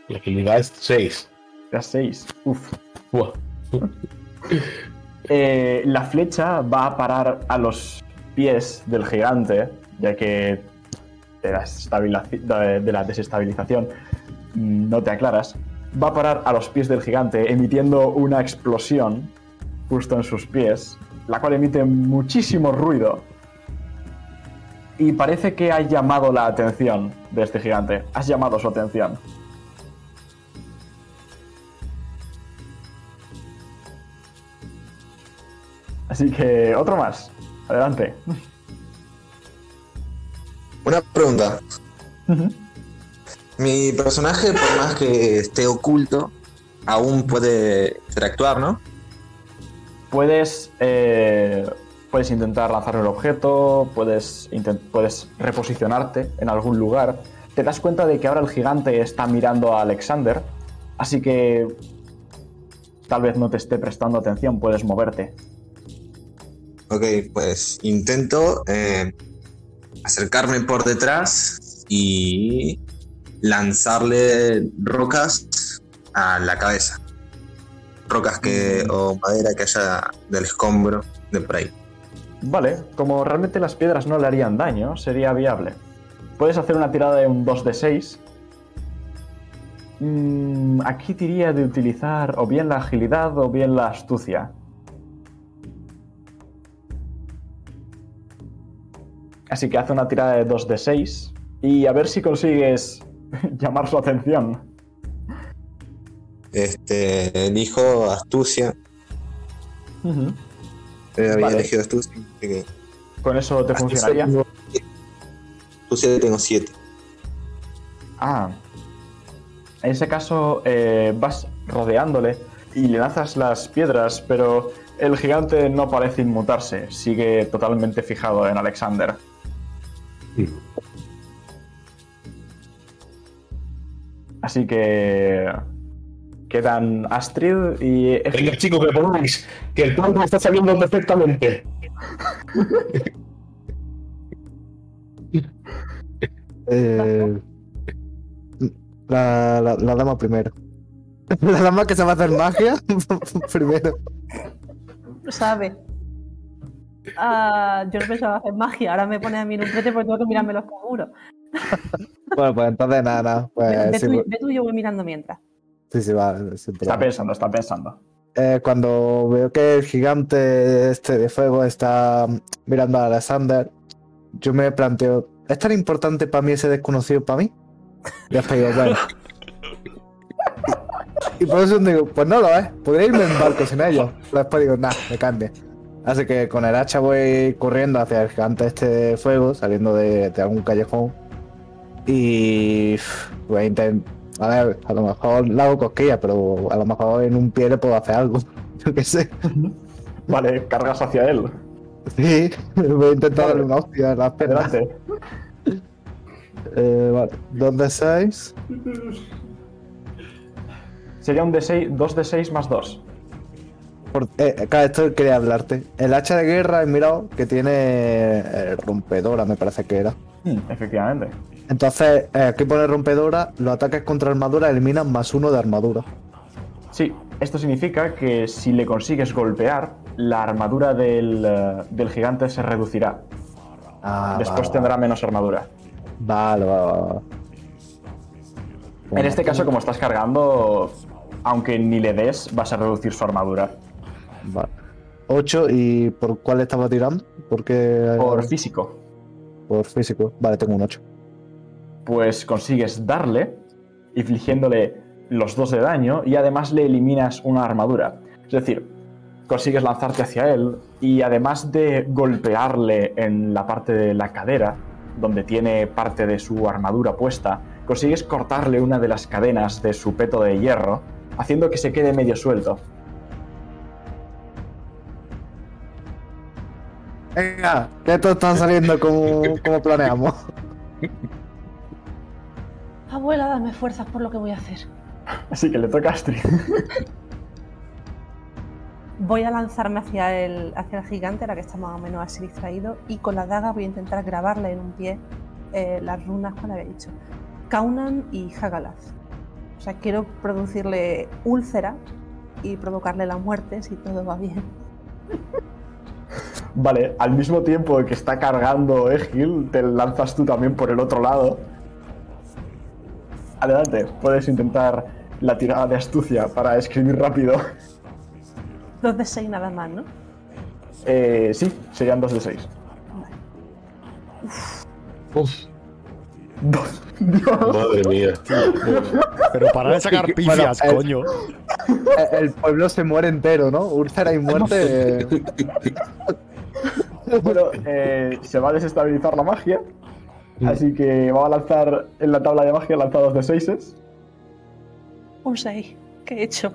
La agilidad es 6. Era 6. Uf. ¡Buah! Eh, la flecha va a parar a los pies del gigante, ya que de la, de la desestabilización mm, no te aclaras. Va a parar a los pies del gigante emitiendo una explosión justo en sus pies, la cual emite muchísimo ruido. Y parece que ha llamado la atención de este gigante. Has llamado su atención. Así que otro más. Adelante. Una pregunta. Mi personaje, por más que esté oculto, aún puede interactuar, ¿no? Puedes, eh, puedes intentar lanzar el objeto, puedes, puedes reposicionarte en algún lugar. Te das cuenta de que ahora el gigante está mirando a Alexander, así que tal vez no te esté prestando atención, puedes moverte. Ok, pues intento eh, acercarme por detrás y lanzarle rocas a la cabeza. Rocas que o madera que haya del escombro de por ahí. Vale, como realmente las piedras no le harían daño, sería viable. Puedes hacer una tirada de un 2 de 6. Mm, aquí diría de utilizar o bien la agilidad o bien la astucia. Así que hace una tirada de 2 de 6 y a ver si consigues llamar su atención. Este, elijo astucia. Eh, había Vale. elegido astucia. que- Con eso te astucia funcionaría. tengo- Astucia tengo 7. Ah. En ese caso eh, vas rodeándole y le lanzas las piedras, pero el gigante no parece inmutarse, sigue totalmente fijado en Alexander. Así que quedan Astrid y Venga, chicos, que ponáis, que el plan está saliendo perfectamente. Eh, la, la, la dama primero. La dama que se va a hacer magia primero. sabe. Ah, yo no pensaba hacer magia, ahora me pone a mí en un prete porque tengo que mirarme los seguros. Bueno, pues entonces nada, nada. Ve, Pues, ve sí, tú, pues- ve tú y yo voy mirando mientras. sí, sí, va. está problema. pensando, está pensando. Eh, cuando veo que el gigante este de fuego está mirando a Alexander, yo me planteo, ¿es tan importante para mí ese desconocido para mí? Y después digo, bueno. Y por eso digo, pues no lo es, podría irme en barco sin ellos. Pero después digo, nah, me cambie. Así que con el hacha voy corriendo hacia el gigante este de fuego, saliendo de, de algún callejón. Y voy a intentar. A ver, a lo mejor le hago cosquillas, pero a lo mejor en un pie le puedo hacer algo. Yo qué sé. Vale, cargas hacia él. Sí, voy a intentar darle una hostia en las. Adelante. Eh, vale, 2 de 6. Sería un D6, 2 de 6 más 2. Por, eh, esto quería hablarte. El hacha de guerra he mirado que tiene eh, rompedora, me parece que era. Efectivamente. Entonces, eh, aquí pone rompedora, los ataques contra armadura eliminan más uno de armadura. Sí, esto significa que si le consigues golpear, la armadura del, eh, del gigante se reducirá. Ah, Después tendrá menos armadura. Vale, vale, vale. En este caso, como estás cargando, aunque ni le des, vas a reducir su armadura. Vale. 8 y ¿por cuál estaba tirando? Porque Por físico, por físico. Vale, tengo un 8. pues consigues darle, infligiéndole los dos de daño y además le eliminas una armadura. Es decir, consigues lanzarte hacia él y además de golpearle en la parte de la cadera, donde tiene parte de su armadura puesta, consigues cortarle una de las cadenas de su peto de hierro, haciendo que se quede medio suelto. Venga, que esto está saliendo como, como planeamos. Abuela, dame fuerzas por lo que voy a hacer. Así que le toca a Astrid. Voy a lanzarme hacia el, hacia el gigante, ahora que está más o menos así distraído, y con la daga voy a intentar grabarle en un pie eh, las runas, como había dicho, Kaunan y Hagalath. O sea, quiero producirle úlcera y provocarle la muerte si todo va bien. Vale, al mismo tiempo que está cargando Egil, te lanzas tú también por el otro lado. Adelante, puedes intentar la tirada de astucia para escribir rápido. Dos de seis nada más, ¿no? Eh, sí, serían dos de seis. Uf, Dos. Dios. madre mía. Pero para de sacar bueno, pifias, eh, coño. El pueblo se muere entero, ¿no? Úlcera y muerte. Bueno, eh, se va a desestabilizar la magia. Así que va a lanzar en la tabla de magia lanzados de seises. Un 6. ¿Qué he hecho?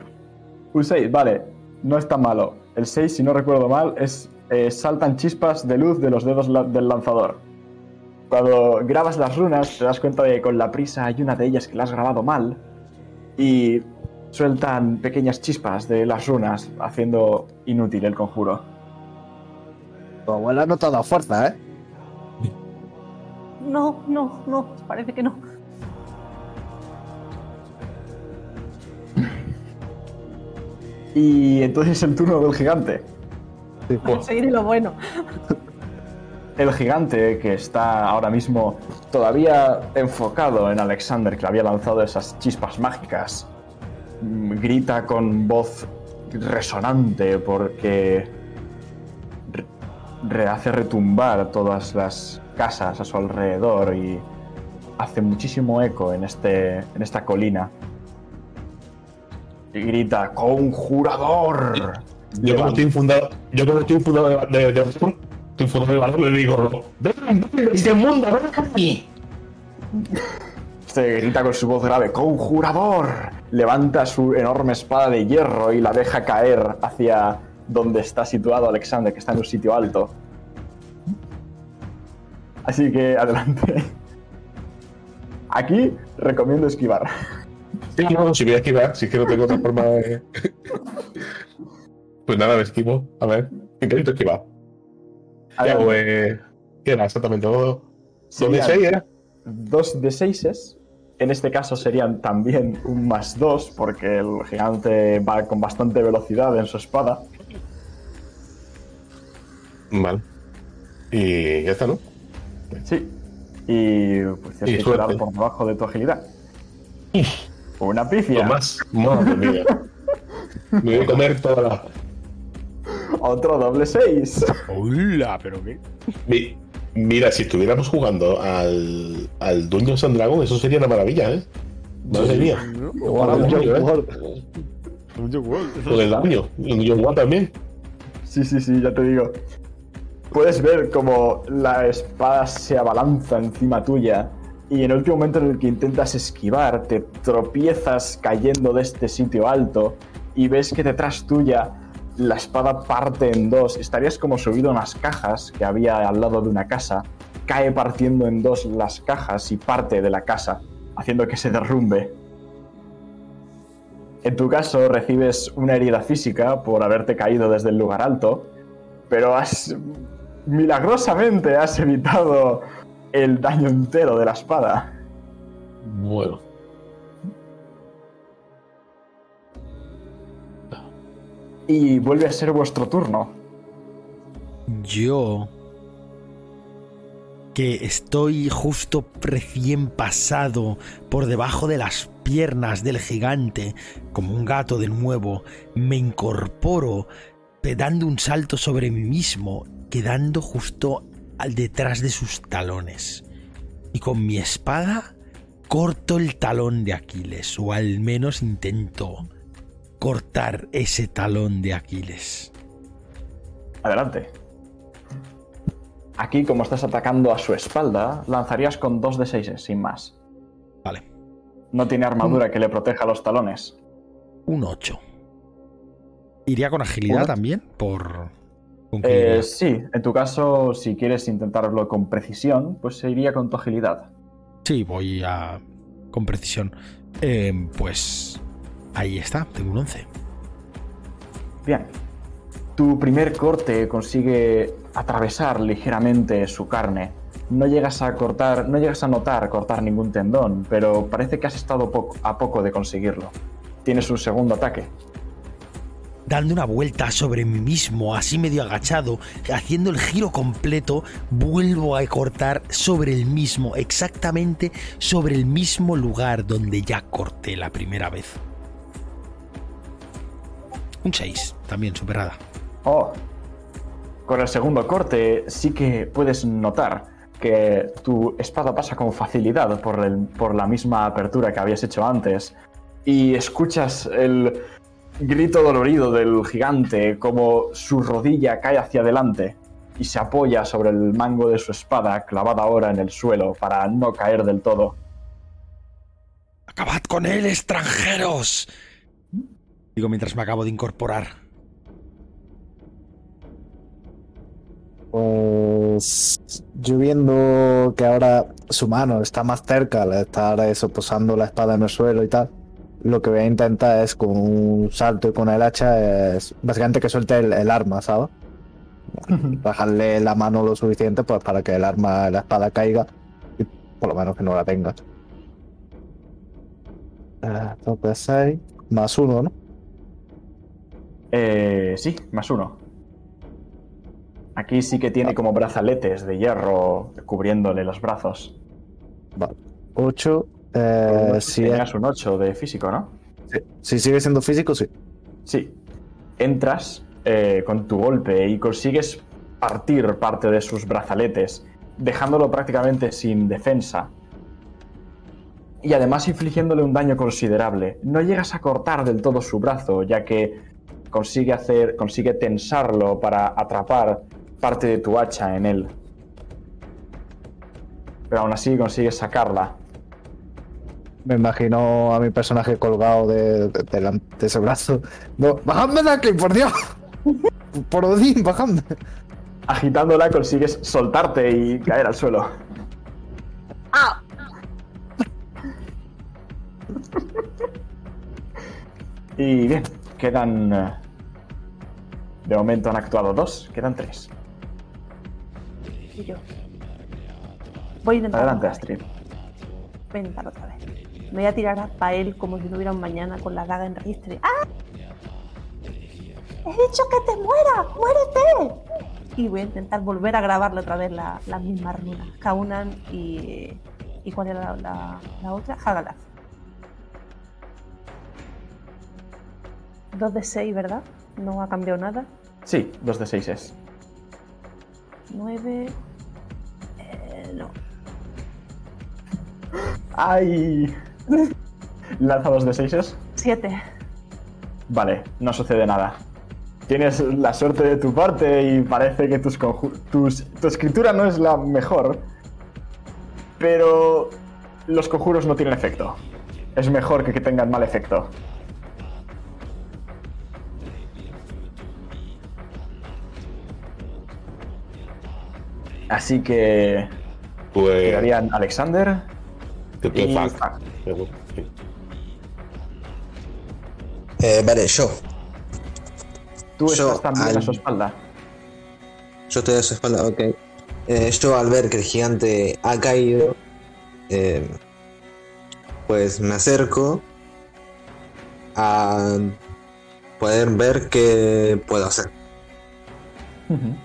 Un 6, vale. No es tan malo. El 6, si no recuerdo mal, es eh, saltan chispas de luz de los dedos la- del lanzador. Cuando grabas las runas, te das cuenta de que con la prisa hay una de ellas que la has grabado mal. Y sueltan pequeñas chispas de las runas, haciendo inútil el conjuro. Tu abuela no te ha dado fuerza, ¿eh? No, no, no, parece que no. Y entonces el turno del gigante. Conseguiré lo bueno. El gigante que está ahora mismo todavía enfocado en Alexander, que le había lanzado esas chispas mágicas, grita con voz resonante porque re- hace retumbar todas las casas a su alrededor y hace muchísimo eco en, este, en esta colina. Y grita, ¡Conjurador! Yo como estoy infundado, yo como estoy infundado de, de, de, estoy infundado de valor, le digo, ven, ven, dice mundo, ven aquí. Se grita con su voz grave, ¡Conjurador! Levanta su enorme espada de hierro y la deja caer hacia donde está situado Alexander, que está en un sitio alto. Así que adelante. Aquí recomiendo esquivar. Sí, no, si voy a esquivar, si es que no tengo otra forma de... Pues nada, me esquivo. A ver, intento esquivar. ¿Qué hago? Eh, ¿Qué era exactamente? ¿Dos dos de Serían seis era? Dos de seises. En este caso serían también un más dos, porque el gigante va con bastante velocidad en su espada. Vale. Y ya está, ¿no? Sí. Y pues tienes Y que tirar por debajo de tu agilidad. Una pifia. Madre mía. Me voy a comer toda la... Otro doble 6. Hola, pero qué. Mi- Mira, si estuviéramos jugando al, al Dungeons and Dragons, eso sería una maravilla, ¿eh? Madre mía. Ojalá, Con el daño, yo igual también. Sí, sí, sí, ya te digo. Puedes ver como la espada se abalanza encima tuya y en el último momento en el que intentas esquivar, te tropiezas cayendo de este sitio alto y ves que detrás tuya la espada parte en dos. Estarías como subido a unas cajas que había al lado de una casa. Cae partiendo en dos las cajas y parte de la casa, haciendo que se derrumbe. En tu caso, recibes una herida física por haberte caído desde el lugar alto, pero has milagrosamente has evitado el daño entero de la espada. Bueno. Y vuelve a ser vuestro turno. Yo. Que estoy justo recién pasado por debajo de las piernas del gigante, como un gato de nuevo, me incorporo, dando un salto sobre mí mismo, quedando justo al detrás de sus talones. Y con mi espada corto el talón de Aquiles, o al menos intento cortar ese talón de Aquiles. Adelante. Aquí, como estás atacando a su espalda, lanzarías con 2 de 6, sin más. Vale. No tiene armadura que le proteja los talones. Un 8. ¿Iría con agilidad también? Por. ¿Con qué iría? Eh, sí, en tu caso, si quieres intentarlo con precisión, pues se iría con tu agilidad. Sí, voy a. con precisión. Eh, pues. Ahí está, tengo un 11. Bien. Tu primer corte consigue atravesar ligeramente su carne. No llegas a cortar, no llegas a notar cortar ningún tendón, pero parece que has estado poco- a poco de conseguirlo. Tienes un segundo ataque. Dando una vuelta sobre mí mismo, así medio agachado, haciendo el giro completo, vuelvo a cortar sobre el mismo, exactamente sobre el mismo lugar donde ya corté la primera vez. Un 6, también superada. Oh. Con el segundo corte sí que puedes notar que tu espada pasa con facilidad por, el- por la misma apertura que habías hecho antes. Y escuchas el grito dolorido del gigante como su rodilla cae hacia adelante y se apoya sobre el mango de su espada clavada ahora en el suelo para no caer del todo. ¡Acabad con él, extranjeros! Digo mientras me acabo de incorporar. Pues yo viendo que ahora su mano está más cerca al estar eso, posando la espada en el suelo y tal, lo que voy a intentar es con un salto y con el hacha es básicamente que suelte el, el arma, ¿sabes? Bajarle la mano lo suficiente pues para que el arma, la espada caiga y por lo menos que no la tenga. Dos de seis, más uno, ¿no? Eh, sí, más uno. Aquí sí que tiene como brazaletes de hierro cubriéndole los brazos. Vale. Ocho, eh, si, es- un 8 de físico, ¿no? si- si sigue siendo físico, sí. Sí. Entras eh, con tu golpe y consigues partir parte de sus brazaletes, dejándolo prácticamente sin defensa. Y además infligiéndole un daño considerable. No llegas a cortar del todo su brazo, ya que consigue hacer. consigue tensarlo para atrapar parte de tu hacha en él. Pero aún así consigues sacarla. Me imagino a mi personaje colgado de, de, de la- de ese brazo. No, ¡Bajadme de aquí, por Dios! Por Odín, bajadme. Agitándola consigues soltarte y caer al suelo. y bien, quedan... eh, De momento han actuado dos, quedan tres. Y yo. Voy a intentar. Adelante. Astrid. Voy a intentar otra vez. Me voy a tirar a Pael como si no hubiera un mañana con la daga en registre. ¡Ah! ¡He dicho que te mueras! ¡Muérete! Y voy a intentar volver a grabarle otra vez la- las mismas runas. Kaunan y. ¿Y cuál era la, la- la otra? Hagalaz. 2 de 6, ¿verdad? No ha cambiado nada. Sí, dos de seis es. 9. Eh, no. ¡Ay! Lanza dos de seises. 7. Vale, no sucede nada. Tienes la suerte de tu parte y parece que tus tus- tu escritura no es la mejor. Pero los conjuros no tienen efecto. Es mejor que que tengan mal efecto. Así que Pues. quedarían Alexander y. Sí. Eh, vale, yo. Tú Yo estás también a su espalda. Yo estoy a su espalda, ok. Eh, yo al ver que el gigante ha caído, eh, pues me acerco a poder ver qué puedo hacer. Ujú.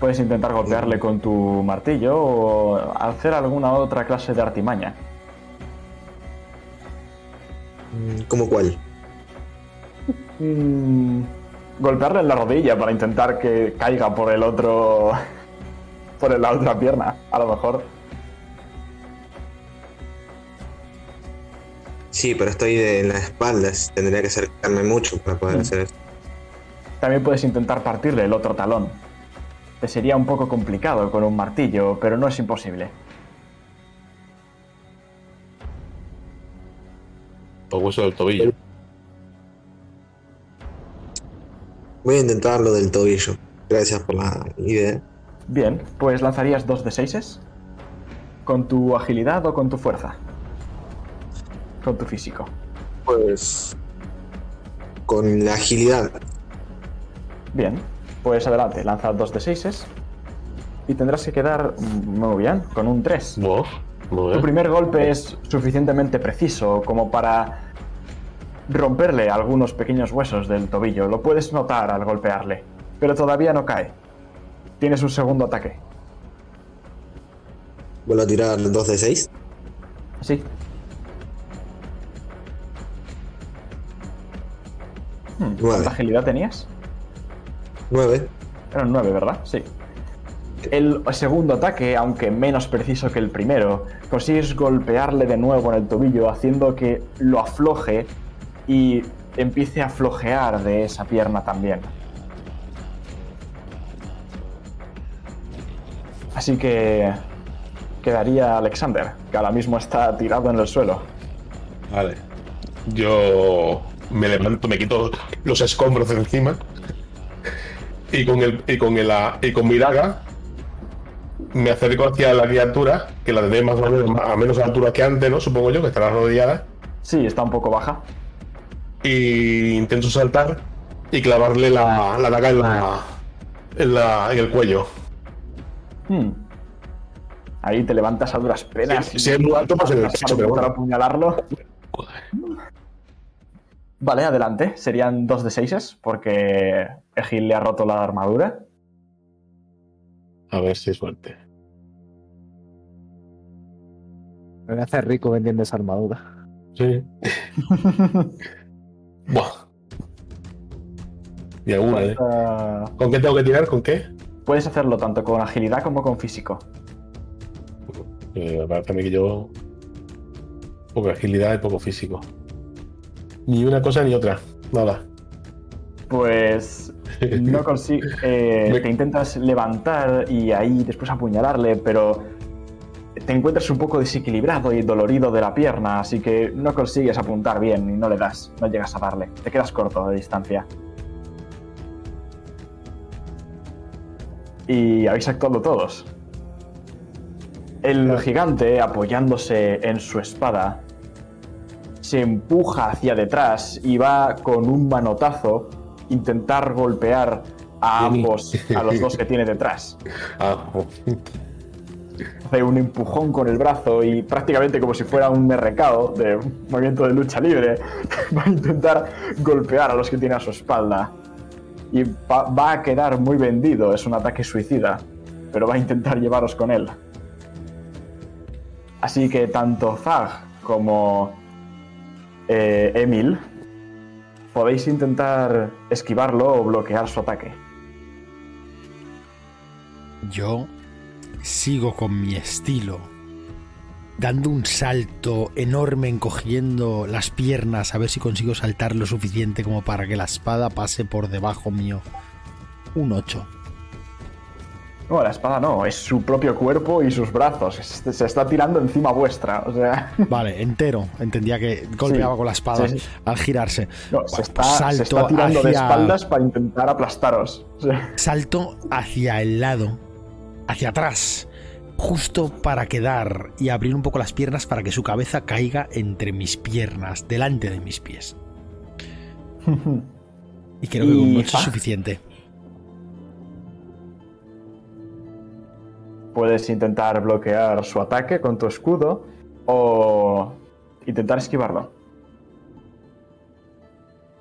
Puedes intentar golpearle con tu martillo o hacer alguna otra clase de artimaña. Mm, ¿Cómo cuál? Mm, golpearle en la rodilla para intentar que caiga por el otro. por la otra pierna, a lo mejor. Sí, pero estoy de en las espaldas. Tendría que acercarme mucho para poder Mm. hacer eso. También puedes intentar partirle el otro talón. Te sería un poco complicado con un martillo, pero no es imposible. Los huesos del tobillo. Voy a intentar lo del tobillo. Gracias por la idea. Bien, pues lanzarías dos de seises. ¿Con tu agilidad o con tu fuerza? Con tu físico. pues. Con la agilidad. Bien, pues adelante, lanza dos de 6 y tendrás que quedar muy bien, con un 3. Buah, muy Tu primer golpe es suficientemente preciso como para romperle algunos pequeños huesos del tobillo. Lo puedes notar al golpearle, pero todavía no cae. Tienes un segundo ataque. Vuelvo a tirar 2 de 6. Sí. Hmm. ¿Cuánta agilidad tenías? 9. Era un 9, ¿verdad? Sí. El segundo ataque, aunque menos preciso que el primero, consigues golpearle de nuevo en el tobillo, haciendo que lo afloje y empiece a flojear de esa pierna también. Así que quedaría Alexander, que ahora mismo está tirado en el suelo. Vale. Yo me levanto, me quito los escombros de encima. Y con el, y con el, y con mi daga me acerco hacia la criatura, que la tendré más o menos a menos altura que antes, ¿no? Supongo yo, que estará rodeada. Sí, está un poco baja. Y intento saltar y clavarle la, la daga en la, en la- en el cuello. Hmm. Ahí te levantas a duras penas. Si- si es muy alto, pues en el pecho, pero bueno. apuñalarlo. Vale, adelante. Serían dos de seises porque Egil le ha roto la armadura. A ver si suerte. Me voy a hacer rico vendiendo esa armadura. Sí. Buah. Y alguna, ¿eh? ¿Con qué tengo que tirar? ¿Con qué? Puedes hacerlo tanto con agilidad como con físico. Eh, me parece a mí que yo. Poca agilidad y poco físico. Ni una cosa ni otra. Nada. Pues no consigues. Me- te intentas levantar y ahí después apuñalarle, pero te encuentras un poco desequilibrado y dolorido de la pierna, así que no consigues apuntar bien y no le das, no llegas a darle. Te quedas corto de distancia. Y habéis actuado todos. El gigante, apoyándose en su espada, se empuja hacia detrás y va con un manotazo intentar golpear a ambos, a los dos que tiene detrás. Ah. Hace un empujón con el brazo y prácticamente como si fuera un merrecado de movimiento de lucha libre, va a intentar golpear a los que tiene a su espalda. Y va, va a quedar muy vendido, es un ataque suicida, pero va a intentar llevaros con él. Así que tanto Zag como eh, Emil podéis intentar esquivarlo o bloquear su ataque. Yo sigo con mi estilo, dando un salto enorme, encogiendo las piernas, a ver si consigo saltar lo suficiente como para que la espada pase por debajo mío. Un 8. No, la espada no, es su propio cuerpo y sus brazos. Se está tirando encima vuestra. O sea, Vale, entero. Entendía que golpeaba Sí, con la espada sí, sí. al girarse. no, Bueno, se, pues está, se salto está tirando de espaldas para intentar aplastaros. Salto hacia el lado, hacia atrás, justo para quedar y abrir un poco las piernas para que su cabeza caiga entre mis piernas, delante de mis pies. Y creo que con 8 es suficiente. Puedes intentar bloquear su ataque con tu escudo o intentar esquivarlo.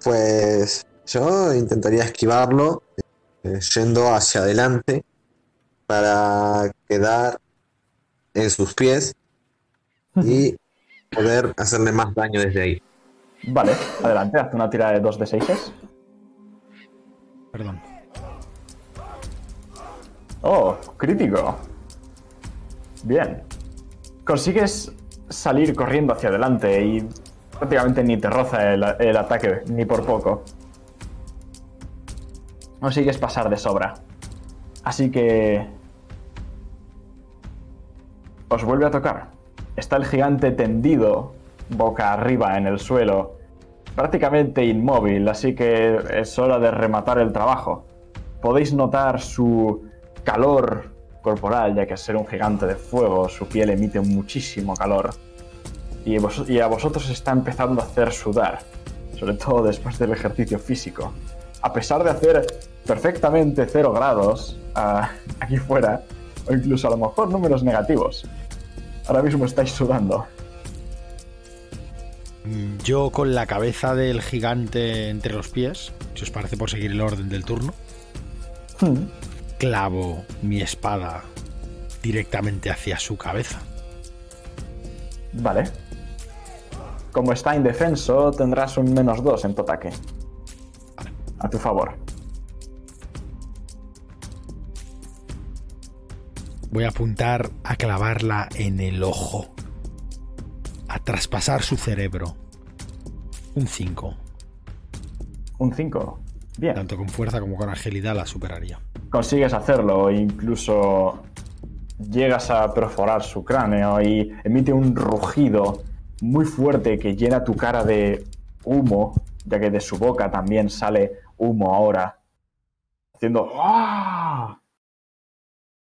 Pues yo intentaría esquivarlo eh, yendo hacia adelante para quedar en sus pies y poder hacerle más daño desde ahí. Vale, adelante, haz una tira de 2 de 6. Perdón. Oh, crítico. Bien. Consigues salir corriendo hacia adelante y prácticamente ni te roza el, el ataque, ni por poco. Consigues pasar de sobra. Así que... Os vuelve a tocar. Está el gigante tendido, boca arriba en el suelo, prácticamente inmóvil, así que es hora de rematar el trabajo. Podéis notar su calor corporal, ya que al ser un gigante de fuego, su piel emite muchísimo calor. y, vos- y a vosotros está empezando a hacer sudar, sobre todo después del ejercicio físico. A pesar de hacer perfectamente cero grados ah, aquí fuera, o incluso a lo mejor números negativos, ahora mismo estáis sudando. Yo con la cabeza del gigante entre los pies, si os parece por seguir el orden del turno, Hmm, clavo mi espada directamente hacia su cabeza. Vale. Como está indefenso, tendrás un menos 2 en tu ataque. A tu favor. Voy a apuntar a clavarla en el ojo. A traspasar su cerebro. Un 5. Un 5. Bien. Tanto con fuerza como con agilidad la superaría. Consigues hacerlo, incluso llegas a perforar su cráneo y emite un rugido muy fuerte que llena tu cara de humo, ya que de su boca también sale humo ahora, haciendo ¡Ah!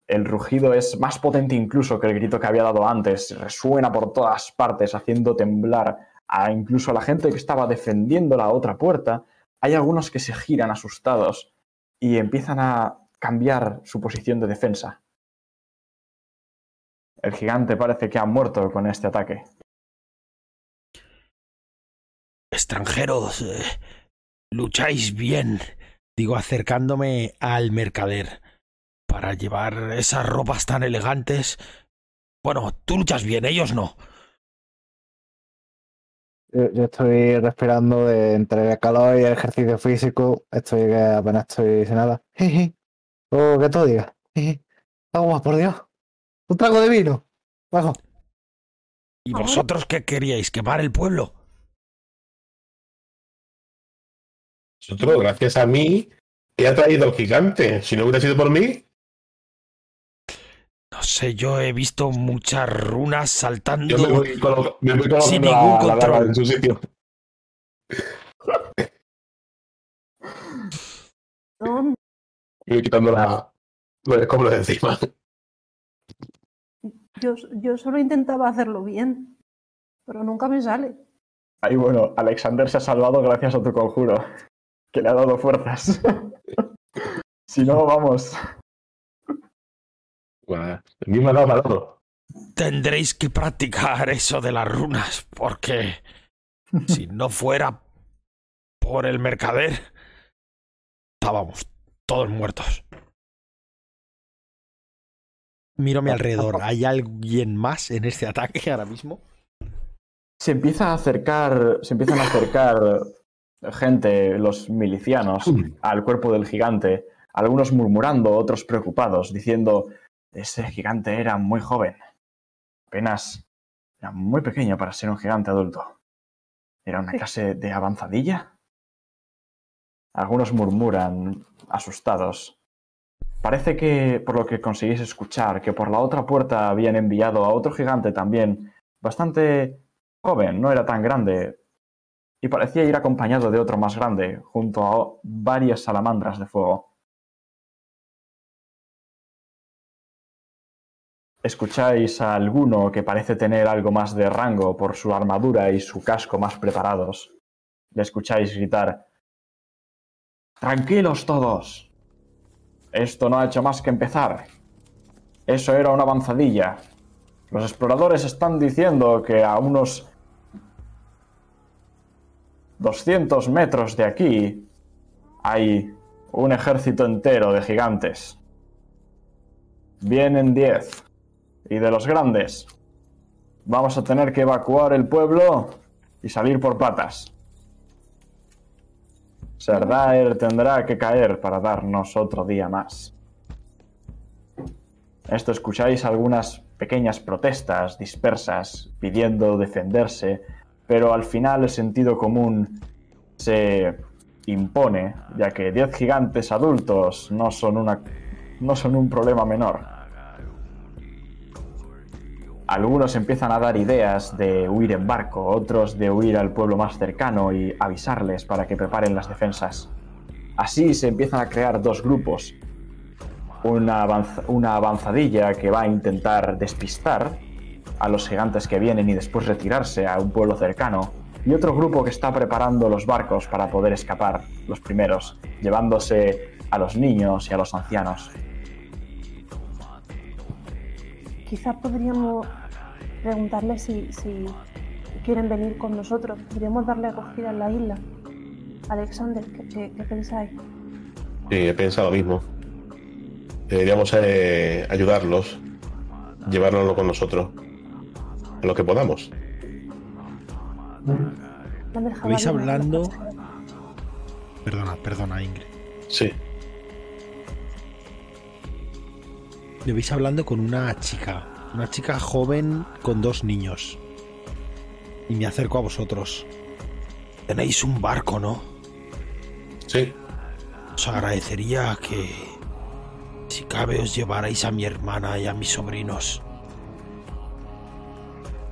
El rugido es más potente incluso que el grito que había dado antes, resuena por todas partes, haciendo temblar a incluso a la gente que estaba defendiendo la otra puerta. Hay algunos que se giran asustados y empiezan a cambiar su posición de defensa. El gigante parece que ha muerto con este ataque. Extranjeros, eh, lucháis bien. Digo, acercándome al mercader. Para llevar esas ropas tan elegantes. Bueno, tú luchas bien, ellos no. Yo, yo estoy respirando de entre el calor y el ejercicio físico. Estoy que apenas estoy sin nada. Jeje. O que tú digas. Jeje. Algo más, por Dios. Un trago de vino. Bajo. ¿Y vosotros qué queríais? ¿Quemar el pueblo? Nosotros, gracias a mí, he atraído al gigante. Si no hubiera sido por mí, No sé, yo he visto muchas runas saltando. yo me voy, colo- me voy Sin la- ningún la control. daga en su sitio. ¿Dónde? Voy quitando la, los escombros de encima. Yo, yo solo intentaba hacerlo bien, pero nunca me sale. Ahí bueno, Alexander se ha salvado gracias a tu conjuro, que le ha dado fuerzas. si no, vamos. Bueno, mí me ha dado. Tendréis que practicar eso de las runas, porque si no fuera por el mercader, estábamos todos muertos. Miro a mi alrededor. ¿Hay alguien más en este ataque ahora mismo? Se empieza a acercar, se empiezan a acercar gente, los milicianos, al cuerpo del gigante, algunos murmurando, otros preocupados, diciendo, ese gigante era muy joven, apenas era muy pequeño para ser un gigante adulto. ¿Era una clase de avanzadilla? Algunos murmuran, asustados. Parece que, por lo que conseguís escuchar, que por la otra puerta habían enviado a otro gigante también, bastante joven, no era tan grande, y parecía ir acompañado de otro más grande, junto a varias salamandras de fuego. Escucháis a alguno que parece tener algo más de rango por su armadura y su casco más preparados. Le escucháis gritar Tranquilos todos. Esto no ha hecho más que empezar. Eso era una avanzadilla. Los exploradores están diciendo que a unos 200 metros de aquí hay un ejército entero de gigantes. Vienen 10. Y de los grandes, vamos a tener que evacuar el pueblo y salir por patas. Serdaer tendrá que caer para darnos otro día más. Esto escucháis algunas pequeñas protestas dispersas pidiendo defenderse, pero al final el sentido común se impone, ya que 10 gigantes adultos no son, una, no son un problema menor. Algunos empiezan a dar ideas de huir en barco, otros de huir al pueblo más cercano y avisarles para que preparen las defensas. Así se empiezan a crear dos grupos. Una, avanz- una avanzadilla que va a intentar despistar a los gigantes que vienen y después retirarse a un pueblo cercano, y otro grupo que está preparando los barcos para poder escapar, los primeros, llevándose a los niños y a los ancianos. Quizás podríamos preguntarle si, si quieren venir con nosotros. Podríamos darle acogida en la isla. Alexander, ¿qué, qué- qué pensáis? Sí, he pensado lo mismo. Deberíamos eh, ayudarlos, llevárnoslo con nosotros, en lo que podamos. Me hablando-. Perdona, perdona, Ingrid. Sí, Me vais hablando con una chica, una chica joven con dos niños. Y me acerco a vosotros. Tenéis un barco, ¿no? sí. Os agradecería que, si cabe, os llevarais a mi hermana y a mis sobrinos.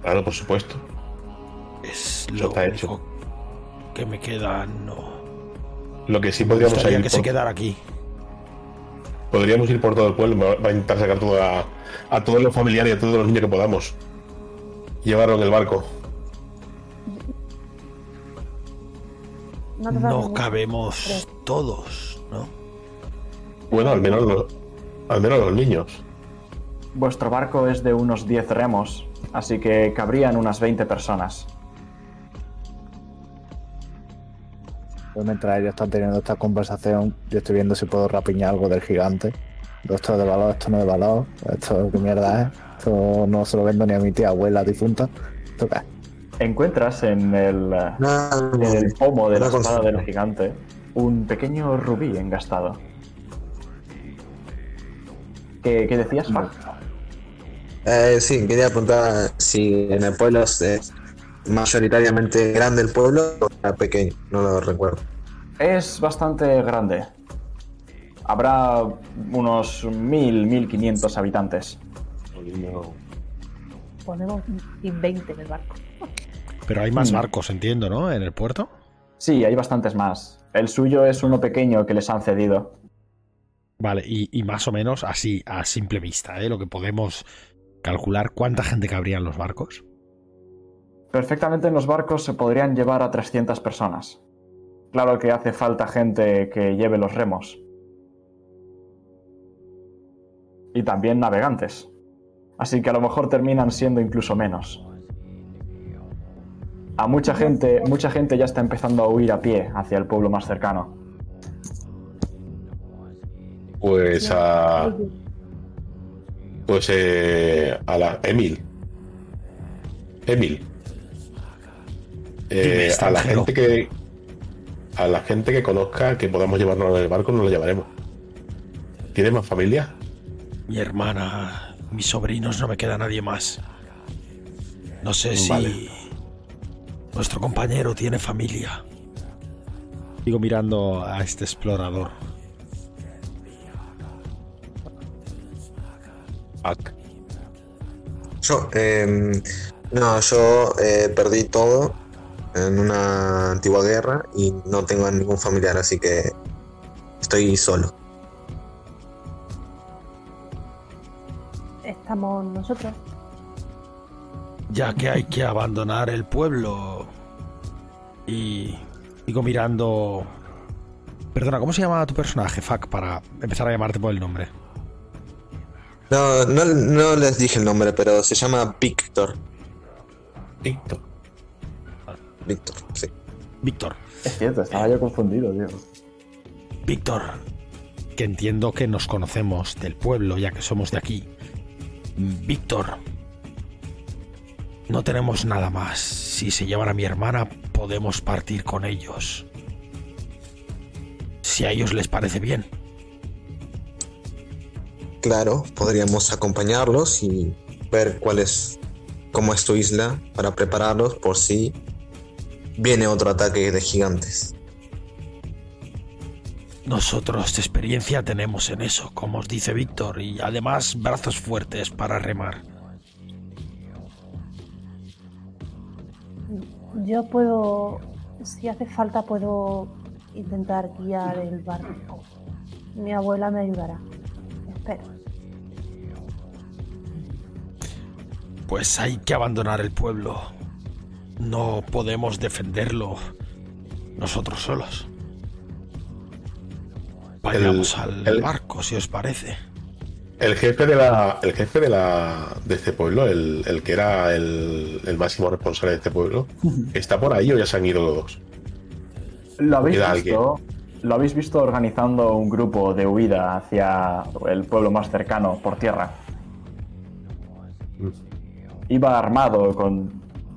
Claro, por supuesto. Es lo único hecho. que me queda. No. Lo que sí Me podríamos gustaría ir que se quedara aquí. podríamos ir por todo el pueblo, va a intentar sacar todo a, todos los familiares y a todos los niños que podamos. Llevarlo en el barco. No, cabemos todos, ¿no? Bueno, al menos los, al menos los niños. Vuestro barco es de unos 10 remos, así que cabrían unas 20 personas. Pues mientras ellos están teniendo esta conversación, yo estoy viendo si puedo rapiñar algo del gigante. Esto es de valor, esto no es de valor. Esto qué mierda es. Esto no se lo vendo ni a mi tía abuela difunta. ¿Esto qué? Encuentras en el, No, en el pomo de la espada del gigante un pequeño rubí engastado. ¿Qué, qué decías, Fak? Eh, sí, quería preguntar si en el pueblo es mayoritariamente grande el pueblo o era pequeño, no lo recuerdo. Es bastante grande. Habrá unos 1000, 1500 habitantes. Ponemos 20 en el barco. Pero hay más Mm. barcos, entiendo, ¿no? En el puerto. Sí, hay bastantes más. El suyo es uno pequeño que les han cedido. Vale, y, y más o menos así, a simple vista, ¿eh? Lo que podemos calcular cuánta gente cabría en los barcos. Perfectamente en los barcos se podrían llevar a 300 personas. Claro que hace falta gente que lleve los remos. Y también navegantes. Así que a lo mejor terminan siendo incluso menos. A mucha gente, mucha gente ya está empezando a huir a pie hacia el pueblo más cercano. Pues a. Pues eh, a la. Emil. Emil. Eh, a la gente que. A la gente que conozca que podamos llevarnos en el barco, nos lo llevaremos. ¿Tienes más familia? Mi hermana, mis sobrinos, no me queda nadie más. No sé Vale. si nuestro compañero tiene familia. Digo mirando a este explorador. Ak. Yo, eh, no, yo eh, perdí todo en una antigua guerra y no tengo a ningún familiar, así que estoy solo. Estamos nosotros. Ya que hay que abandonar el pueblo. Y digo mirando... Perdona, ¿cómo se llama tu personaje, Fuck, para empezar a llamarte por el nombre? No, no, no les dije el nombre, pero se llama Víctor. Víctor. Víctor, sí. Víctor. Es cierto, estaba yo confundido, tío. Víctor, que entiendo que nos conocemos del pueblo ya que somos de aquí. Víctor, no tenemos nada más. Si se llevan a mi hermana, podemos partir con ellos. Si a ellos les parece bien. Claro, podríamos acompañarlos y ver cuál es, cómo es tu isla para prepararlos por si viene otro ataque de gigantes. Nosotros experiencia tenemos en eso, como os dice Víctor, y además brazos fuertes para remar. Yo puedo, si hace falta, puedo intentar guiar el barco. Mi abuela me ayudará. Espero. Pues hay que abandonar el pueblo. No podemos defenderlo nosotros solos. Vayamos al el- barco, si os parece. El jefe de la. El jefe de la. de este pueblo, el, el que era el, el máximo responsable de este pueblo, ¿está por ahí o ya se han ido todos? ¿Lo habéis visto? ¿Lo habéis visto organizando un grupo de huida hacia el pueblo más cercano por tierra? Iba armado con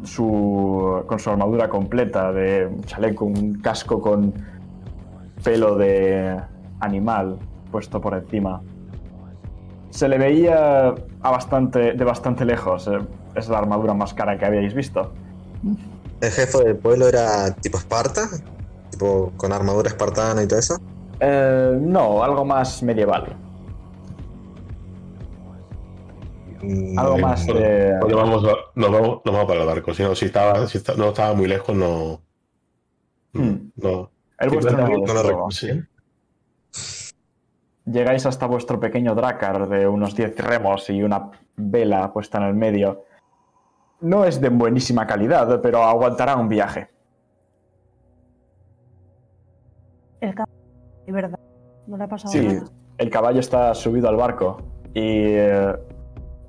su, con su armadura completa de un chaleco, un casco con pelo de animal puesto por encima. Se le veía a bastante, de bastante lejos. eh, Es la armadura más cara que habíais visto. ¿El jefe del pueblo era tipo Esparta? Tipo con armadura espartana y todo eso. Eh, no, algo más medieval. Mm, Algo más de... Nos vamos, a- nos, vamos, nos vamos para el barco. Si no, si estaba, si no estaba muy lejos, no. Hmm. No. El vuestro modo, no lo desde luego. recuerdo. Sí. Llegáis hasta vuestro pequeño dracar de unos 10 remos y una vela puesta en el medio. No es de buenísima calidad, pero aguantará un viaje. El caballo, verdad. No le ha pasado Sí, nada. el caballo está subido al barco y eh,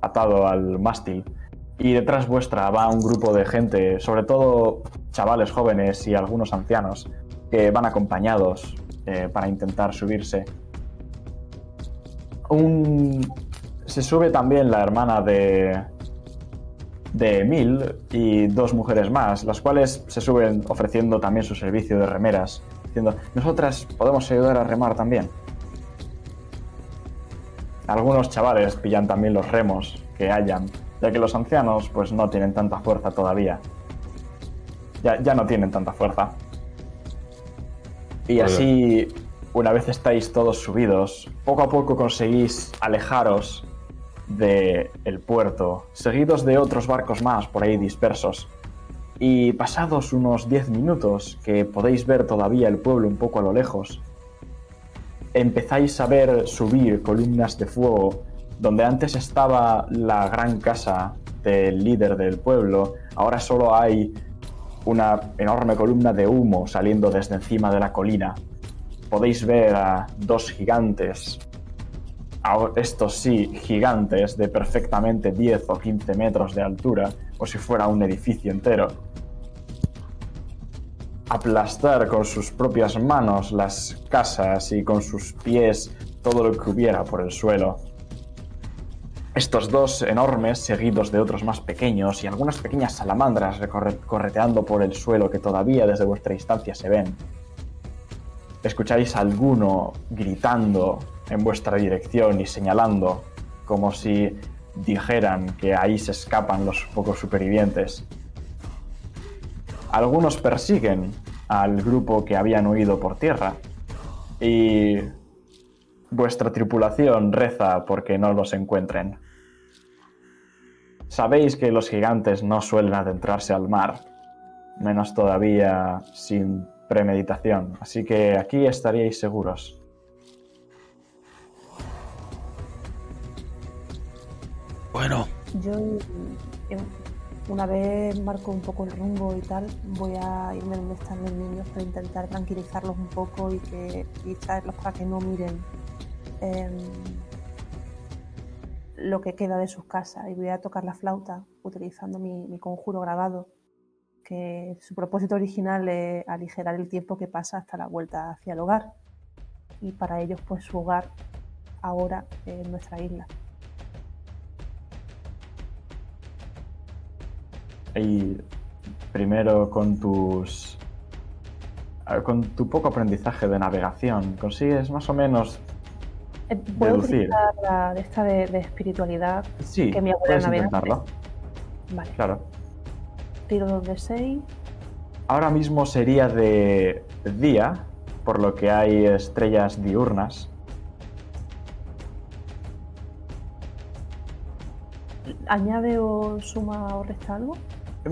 atado al mástil. Y detrás vuestra va un grupo de gente, sobre todo chavales jóvenes y algunos ancianos, que van acompañados eh, para intentar subirse. Un... Se sube también la hermana de, de Emil y dos mujeres más, las cuales se suben ofreciendo también su servicio de remeras, diciendo, nosotras podemos ayudar a remar también. Algunos chavales pillan también los remos que hayan, ya que los ancianos pues no tienen tanta fuerza todavía. Ya, ya no tienen tanta fuerza. Y así, una vez estáis todos subidos, poco a poco conseguís alejaros del puerto, seguidos de otros barcos más por ahí dispersos. Y pasados unos 10 minutos, que podéis ver todavía el pueblo un poco a lo lejos, empezáis a ver subir columnas de fuego donde antes estaba la gran casa del líder del pueblo, ahora solo hay una enorme columna de humo saliendo desde encima de la colina. Podéis ver a dos gigantes, a estos sí, gigantes de perfectamente 10 o 15 metros de altura, o si fuera un edificio entero, aplastar con sus propias manos las casas y con sus pies todo lo que hubiera por el suelo. Estos dos enormes, seguidos de otros más pequeños y algunas pequeñas salamandras correteando por el suelo que todavía desde vuestra distancia se ven. Escucháis alguno gritando en vuestra dirección y señalando como si dijeran que ahí se escapan los pocos supervivientes. Algunos persiguen al grupo que habían huido por tierra y vuestra tripulación reza porque no los encuentren. Sabéis que los gigantes no suelen adentrarse al mar, menos todavía sin premeditación, así que aquí estaríais seguros. Bueno, Yo, eh, una vez marco un poco el rumbo y tal, voy a irme donde están los niños para intentar tranquilizarlos un poco y, que, y traerlos para que no miren em, lo que queda de sus casas. Y voy a tocar la flauta utilizando mi, mi conjuro grabado, que su propósito original es aligerar el tiempo que pasa hasta la vuelta hacia el hogar. Y para ellos, pues su hogar ahora es nuestra isla. Y primero con tus... Con tu poco aprendizaje de navegación, consigues más o menos... Eh, ¿Puedo Deducir. utilizar la de esta de, de espiritualidad? Sí, Que mi abuela puedes Vale. claro. Tiro dos de 6. Ahora mismo sería de día, por lo que hay estrellas diurnas. ¿Añade o suma o resta algo?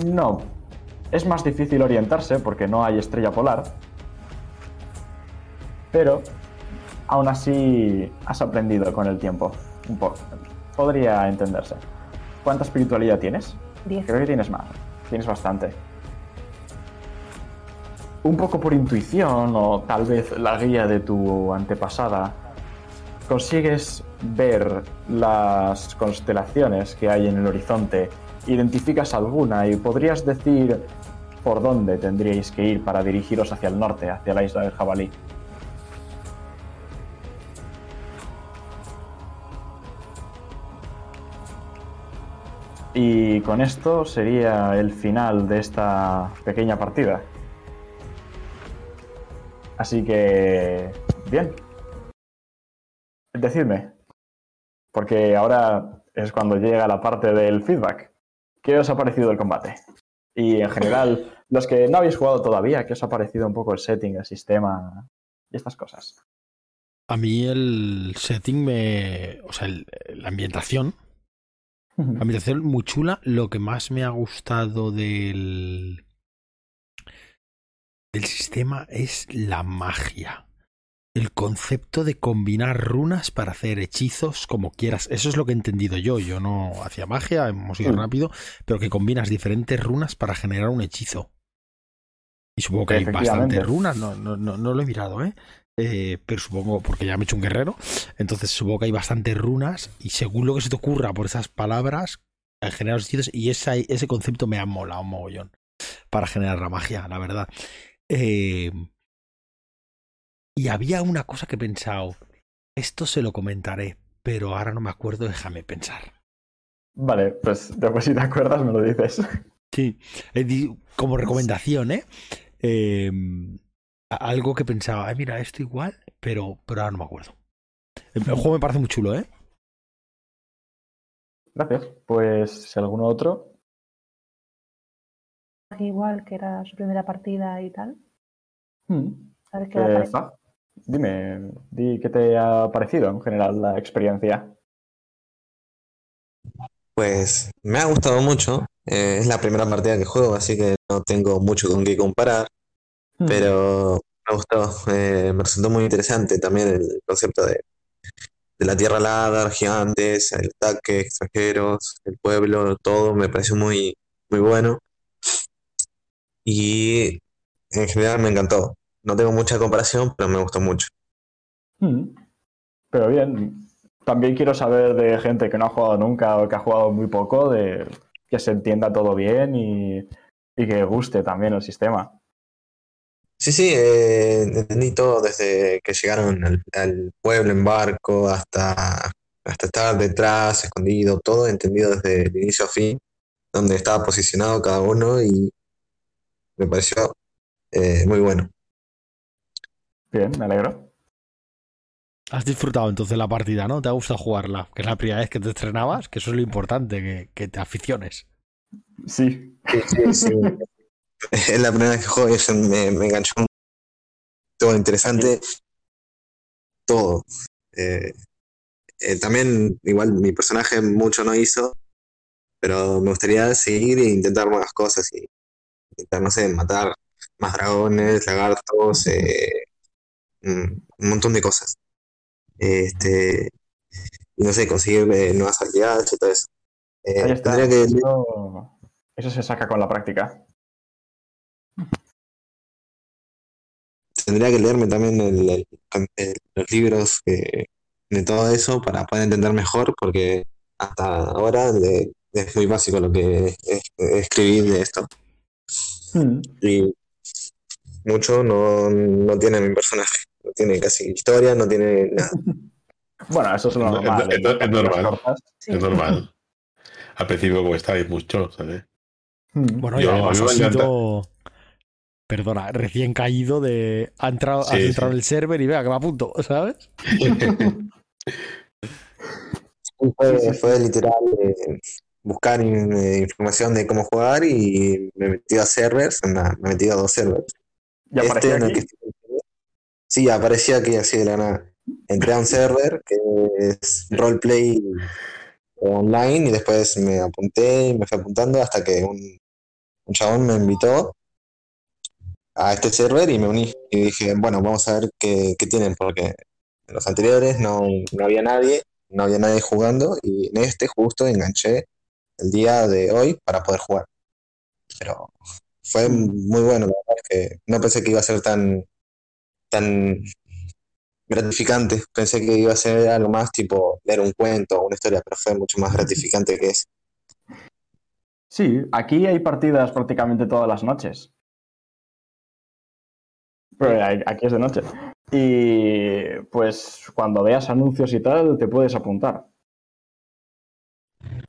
No, es más difícil orientarse porque no hay estrella polar. Pero aún así has aprendido con el tiempo. Un poco. Podría entenderse. ¿Cuánta espiritualidad tienes? Diez. Creo que tienes más. Tienes bastante. Un poco por intuición o tal vez la guía de tu antepasada, consigues ver las constelaciones que hay en el horizonte, identificas alguna y podrías decir por dónde tendríais que ir para dirigiros hacia el norte, hacia la isla del jabalí. Y con esto sería el final de esta pequeña partida. Así que... Bien. Decidme. Porque ahora es cuando llega la parte del feedback. ¿Qué os ha parecido el combate? Y en general, los que no habéis jugado todavía, ¿qué os ha parecido un poco el setting, el sistema y estas cosas? A mí el setting me. O sea, el- la ambientación. Ambientación muy chula. Lo que más me ha gustado del. del sistema es la magia. El concepto de combinar runas para hacer hechizos como quieras. Eso es lo que he entendido yo. Yo no hacía magia, hemos ido Mm. rápido, pero que combinas diferentes runas para generar un hechizo. Y supongo que hay bastantes runas, no, no, no, no lo he mirado, ¿eh? Eh, pero supongo, porque ya me he hecho un guerrero, entonces supongo que hay bastantes runas y según lo que se te ocurra por esas palabras, generar los hechizos y esa- ese concepto me ha molado un mogollón para generar la magia, la verdad. Eh, y había una cosa que he pensado, esto se lo comentaré, pero ahora no me acuerdo, déjame pensar. Vale, pues después si te acuerdas me lo dices. Sí, eh, como recomendación, ¿eh? Eh, algo que pensaba, "Ay, mira, esto igual, pero, pero ahora no me acuerdo. El el juego me parece muy chulo, ¿eh? Gracias. Pues si alguno otro. Igual que era su primera partida y tal. Hmm. A ver qué Eh, dime, di qué te ha parecido en general la experiencia. Pues me ha gustado mucho. eh, es la primera partida que juego, así que no tengo mucho con qué comparar. Pero me gustó. eh, me resultó muy interesante también el concepto de, de la tierra alada, gigantes, el ataque, extranjeros, el pueblo, todo me pareció muy, muy bueno. Y en general me encantó. No tengo mucha comparación, pero me gustó mucho. Pero bien, también quiero saber de gente que no ha jugado nunca o que ha jugado muy poco, de que se entienda todo bien y, y que guste también el sistema. Sí, sí, eh, entendí todo desde que llegaron al, al pueblo en barco hasta, hasta estar detrás, escondido, todo entendido desde el inicio a fin, donde estaba posicionado cada uno y me pareció eh, muy bueno. Bien, me alegro. Has disfrutado entonces la partida, ¿no? ¿Te ha gustado jugarla? Que es la primera vez que te estrenabas, que eso es lo importante, que, que te aficiones. Sí, Sí, sí, sí. Es la primera vez que juego y eso me, me enganchó. Todo interesante, todo. Eh, eh, también, igual, mi personaje mucho no hizo, pero me gustaría seguir e intentar más cosas y intentar, no sé, matar más dragones, lagartos, eh, un montón de cosas. Este, y no sé, conseguir eh, nuevas habilidades y todo eso. Eh, ahí está. que Eso, eso se saca con la práctica. Tendría que leerme también el- el- el- los libros que- de todo eso para poder entender mejor, porque hasta ahora es muy básico lo que es- escribí de esto. Hmm. Y mucho no, no tiene mi personaje, no tiene casi historia, no tiene nada. Bueno, eso es lo Es- normal. es- es- es normal. Sí. Es normal. Al principio como estáis mucho, ¿sabes? Hmm. Bueno, Yo- además a mí has me encanta. sido. Perdona, recién caído de. Ha entrado, Sí, has entrado sí. en el server y vea que me apunto, ¿sabes? Fue, fue literal eh, buscar eh, información de cómo jugar y me metí a servers, nada, me metí a dos servers. Ya Este aparecía en el aquí. que Sí, aparecía aquí así de la nada. Entré a un server que es roleplay online y después me apunté y me fui apuntando hasta que un, un chabón me invitó a este server y me uní. Y dije, bueno, vamos a ver qué, tienen, porque en los anteriores no, no había nadie, no había nadie jugando y en este justo enganché el día de hoy para poder jugar. Pero fue muy bueno, la verdad es que no pensé que iba a ser tan, tan gratificante. Pensé que iba a ser algo más tipo leer un cuento o una historia, pero fue mucho más gratificante que eso. Sí, aquí hay partidas prácticamente todas las noches. Pero aquí es de noche. Y pues cuando veas anuncios y tal, te puedes apuntar.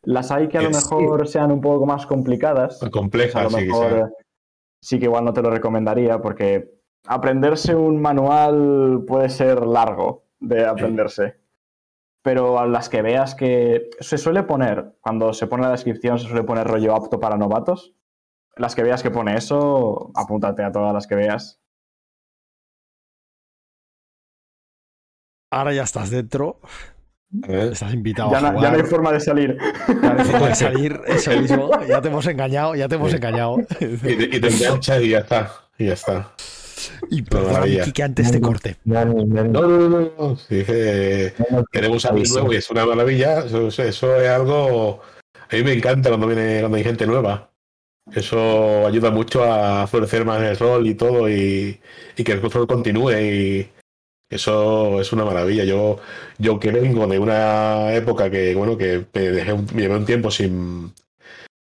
Las hay que a lo Sí. mejor sean un poco más complicadas. a Compleja, lo sí, mejor quizá. sí que igual no te lo recomendaría porque aprenderse un manual puede ser largo de aprenderse. Pero a las que veas que se suele poner, cuando se pone la descripción, se suele poner rollo apto para novatos. Las que veas que pone eso, apúntate a todas las que veas. Ahora ya estás dentro, estás invitado Ya a no, jugar. ya no hay forma de salir. Ya no hay forma de salir, eso mismo. Ya te hemos engañado, ya te hemos Sí. engañado. Y te, y te enganchas y ya está. Y ya está. Y. Miki, que antes te corte. Dani, No, no, no, no. Sí, Dani, queremos algo nuevo y es una maravilla. Eso, eso- eso es algo. A mí me encanta cuando viene cuando hay gente nueva. Eso ayuda mucho a florecer más el rol y todo y, y que el rol continúe y eso es una maravilla. Yo, yo que vengo de una época que, bueno, que me dejé un, llevé un tiempo sin,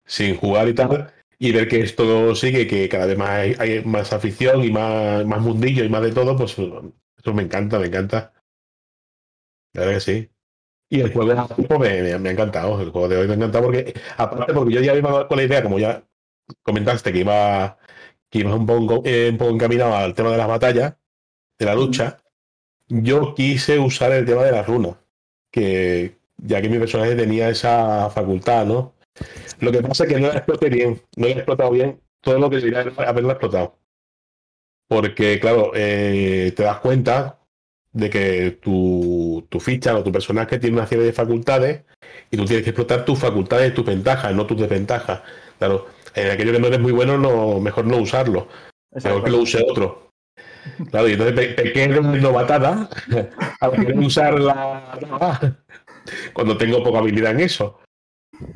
sin jugar y tal, y ver que esto sigue, que cada vez más hay, hay más afición y más, más mundillo y más de todo, pues eso me encanta, me encanta. La verdad que sí. Y el juego de hoy me, me- me ha encantado. El juego de hoy me ha encantado porque, aparte, porque yo ya iba con la idea, como ya comentaste, que iba, que ibas un poco, eh, un poco encaminado al tema de las batallas, de la lucha. Yo quise usar el tema de las runas, que ya que mi personaje tenía esa facultad, ¿no? Lo que pasa es que no la exploté bien, no la he explotado bien todo lo que debería haberla explotado. Porque, claro, eh, te das cuenta de que tu, tu ficha o tu personaje tiene una serie de facultades y tú tienes que explotar tus facultades tus ventajas, no tus desventajas. Claro, en aquello que no eres muy bueno, no, mejor no usarlo. Mejor que lo use otro. Claro, y entonces pe- pequeño novatada a querer usar la cuando tengo poca habilidad en eso.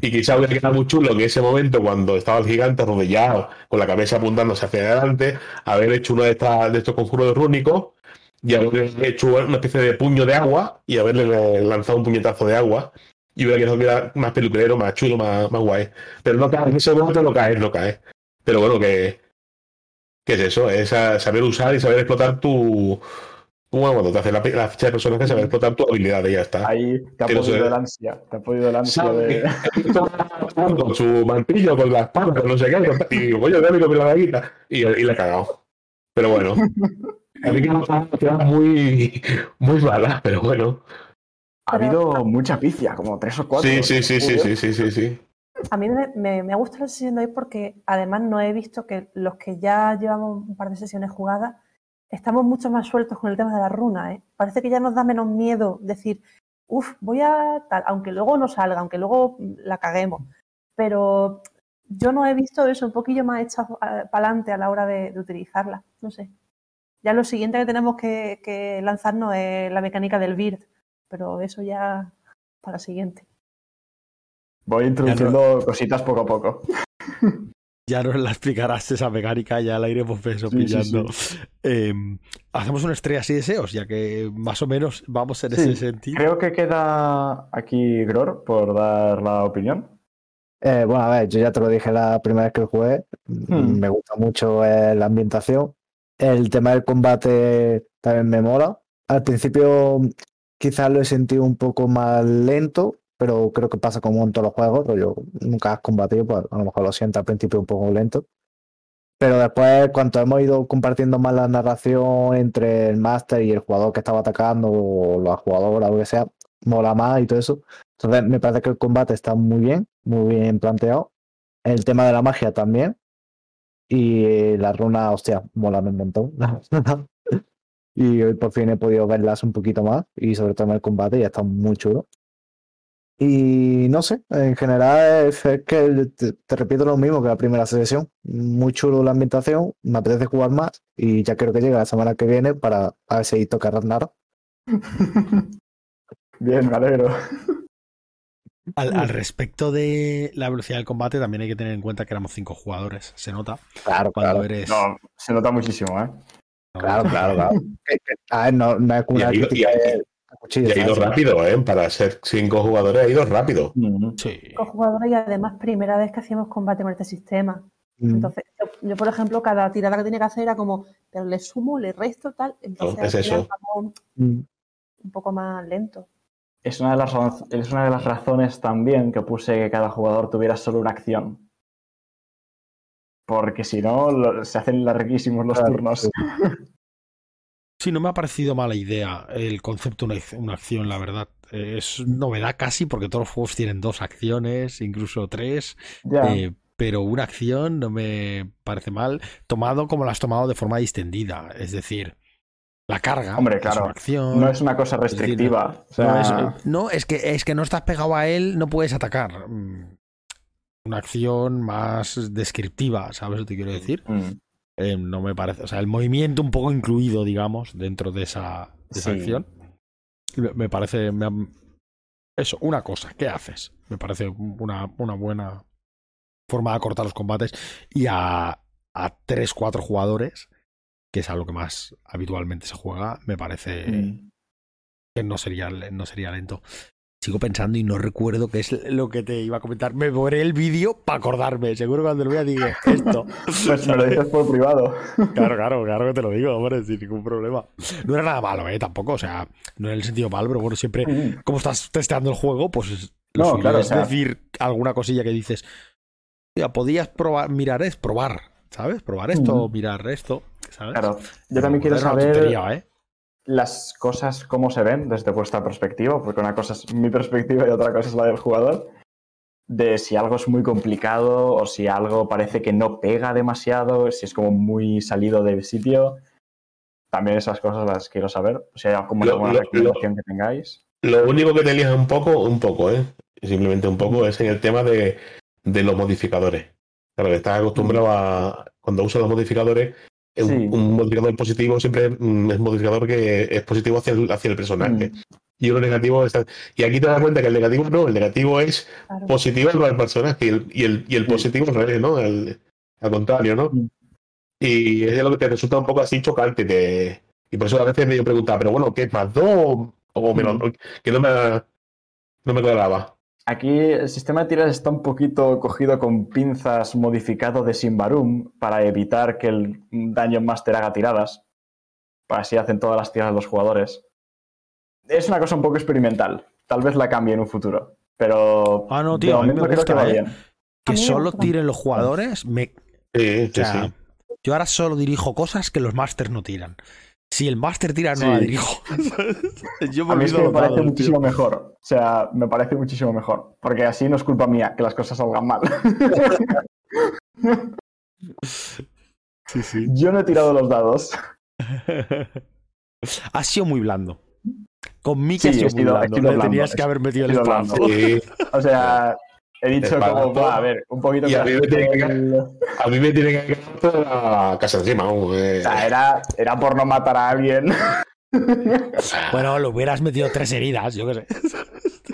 Y quizá hubiera quedado muy chulo en ese momento cuando estaba el gigante arrodillado, con la cabeza apuntándose hacia adelante, haber hecho uno de, estos conjuros rúnicos y haber hecho una especie de puño de agua y haberle lanzado un puñetazo de agua. Y hubiera quedado más peluquero, más chulo, más, más guay. Pero no cae, en ese momento no cae, no cae. Pero bueno, que, ¿Qué es eso? Es saber usar y saber explotar tu. Bueno, cuando te haces la, la ficha de personaje, saber explotar tu habilidad y ya está. Ahí te ha podido el ansia. Te ha podido el ansia Sabe de. con su mantillo, con la espada, con no sé qué, con- y digo, coño, dame con la daguita. Y, y le he cagado. Pero bueno. A mí que no queda muy, muy mala, pero bueno. Ha habido mucha picia, como tres o cuatro. Sí, sí, sí, sí, sí, sí, sí, sí. A mí me, me- me ha gustado la sesión de hoy porque además no he visto que los que ya llevamos un par de sesiones jugadas estamos mucho más sueltos con el tema de la runa. ¿eh? Parece que ya nos da menos miedo decir, uff, voy a tal, aunque luego no salga, aunque luego la caguemos. Pero yo no he visto eso un poquillo más echado para adelante a la hora de, de utilizarla. No sé. Ya lo siguiente que tenemos que, que lanzarnos es la mecánica del BIRD, pero eso ya para la siguiente. Voy introduciendo cositas poco a poco. Ya nos la explicarás esa mecánica, ya la iremos peso Sí, sí, pillando. Eh, Hacemos una estrella así deseos, ya que más o menos vamos en Sí, ese sentido. Creo que queda aquí Gror por dar la opinión. Eh, bueno, a ver, yo ya te lo dije la primera vez que lo jugué. Hmm. Me gusta mucho eh, la ambientación. El tema del combate también me mola. Al principio quizás lo he sentido un poco más lento, pero creo que pasa como en todos los juegos. Yo nunca has combatido, pues a lo mejor lo siento al principio un poco lento. Pero después, cuando hemos ido compartiendo más la narración entre el máster y el jugador que estaba atacando, o la jugadora o lo que sea, mola más y todo eso. Entonces, me parece que el combate está muy bien, muy bien planteado. El tema de la magia también. Y la runa, hostia, mola un montón. y hoy por fin he podido verlas un poquito más. Y sobre todo en el combate, ya está muy chulo. Y no sé, en general es, es que te, te repito lo mismo que la primera sesión. Muy chulo la ambientación, me apetece jugar más. Y ya creo que llega la semana que viene para a ver si toca Ragnarok. Bien, me alegro. Al, al respecto de la velocidad del combate, también hay que tener en cuenta que éramos cinco jugadores. Se nota Claro, cuando claro. eres. No, se nota muchísimo, ¿eh? Claro, claro, claro. Que- a ver, no, no es Y una crítica y Y ha ido rápido, ¿eh? Para ser cinco jugadores ha ido rápido. Mm. Sí. Cinco jugadores y además primera vez que hacíamos combate con este sistema. Mm. Entonces, yo, yo, por ejemplo, cada tirada que tenía que hacer era como, pero le sumo, le resto, tal. Entonces, No, es eso. Mm. un poco más lento. Es una, de las, es una de las razones también que puse que cada jugador tuviera solo una acción. Porque si no, lo- se hacen larguísimos los Claro, turnos. sí. No me ha parecido mala idea el concepto de una, ac- una acción, la verdad. Eh, Es novedad casi porque todos los juegos tienen dos acciones, incluso tres. Eh, pero una acción no me parece mal, tomado como la has tomado de forma distendida. Es decir, la carga Hombre, es claro, una acción. no es una cosa decir, restrictiva. o sea, No, es, no, es que, es que no estás pegado a él, no puedes atacar. Mm, Una acción más descriptiva, ¿sabes lo que quiero decir? mm, Eh, no me parece. O sea, el movimiento un poco incluido, digamos, dentro de esa, de esa Sí. acción. Me, parece. me ha- eso, una cosa, ¿qué haces? Me parece una, una buena forma de acortar los combates. Y a, a 3-4 jugadores, que es a lo que más habitualmente se juega, me parece mm. que no sería, no sería lento. Sigo pensando y no recuerdo qué es lo que te iba a comentar. Me borré el vídeo para acordarme. Seguro cuando lo vea diga esto. Pues me lo dices por privado. Claro, claro, claro que te lo digo, hombre, sin ningún problema. No era nada malo, ¿eh? Tampoco, o sea, no en el sentido malo, pero bueno, siempre, como estás testeando el juego, pues lo No, claro, es o sea- decir alguna cosilla que dices, ya podías probar, mirar es probar, ¿sabes? Probar esto, Mm. mirar esto, ¿sabes? Claro, yo también quiero Era saber tontería, ¿eh? Las cosas cómo se ven desde vuestra perspectiva, porque una cosa es mi perspectiva y otra cosa es la del jugador, de si algo es muy complicado o si algo parece que no pega demasiado, si es como muy salido del sitio. También esas cosas las quiero saber. Si hay como Lo- alguna lo- recomendación que tengáis. Lo único que te lías un poco, un poco, ¿eh? Simplemente un poco, es en el tema de, de los modificadores. Claro, que estás acostumbrado a. Cuando usas los modificadores, Sí. un modificador positivo siempre mm, es un modificador que es positivo hacia el, hacia el personaje. Mm, Y uno negativo está. Y aquí te das cuenta que el negativo no, el negativo es Claro. positivo para el personaje y el, y el, y el Sí. positivo al revés, ¿no? El- al contrario, ¿no? Mm. Y es lo que te resulta un poco así chocante. te- Y por eso a veces me preguntaba, pero bueno, ¿qué más dos? O me lo- Mm. que no me, no me cuadraba. Aquí el sistema de tiras está un poquito cogido con pinzas modificado de Simbarum para evitar que el Dungeon Master haga tiradas. Así hacen todas las tiradas los jugadores. Es una cosa un poco experimental. Tal vez la cambie en un futuro. Pero Ah, no, tío, a mí momento me creo que va ¿eh? bien. Solo tiren los jugadores, me, Sí, o sí, sea, sí. yo ahora solo dirijo cosas que los masters no tiran. Si el master tira, no Sí. la dirijo. yo me A mí es que me parece tío. muchísimo mejor. O sea, me parece muchísimo mejor. Porque así no es culpa mía que las cosas salgan mal. Sí, sí. Yo no he tirado los dados. ha sido muy blando. Con Mickey Sí, ha sido muy blando. blando, tenías que haber metido el. Sí. O sea, he dicho como, "Buah, a ver, un poquito Y a mí me tiene que- A mí me tiene que quedar toda la casa encima. vamos, eh. O sea, era, era por no matar a alguien. Bueno, le hubieras metido tres heridas, yo qué sé.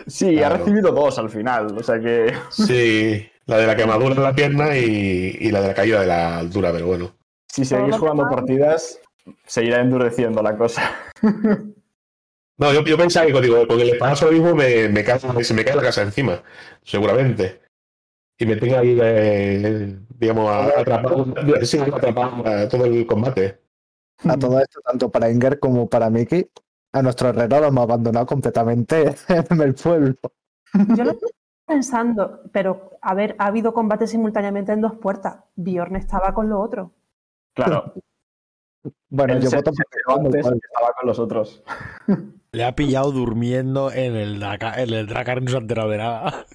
Sí, ha Claro. recibido dos al final. O sea que. Sí, la de la quemadura en la pierna y, y la de la caída de la altura, pero bueno. Si seguís jugando partidas, seguirá endureciendo la cosa. No, yo, yo pensaba que digo, con el espadazo mismo me, me cae, se me cae la casa encima, seguramente. Y me tengo ahí, eh, digamos, a- atrapado, sí, atrapado a todo el combate. A todo esto, tanto para Inger como para Mickey, a nuestro herrero lo hemos abandonado completamente en el pueblo. Yo lo estoy pensando, pero a ver, ha habido combate simultáneamente en dos puertas. Bjorn estaba con lo otro. Claro. Bueno, yo voto antes estaba con los otros. Le ha pillado durmiendo en el Dracar, en el Dracar no se ha enterado de nada.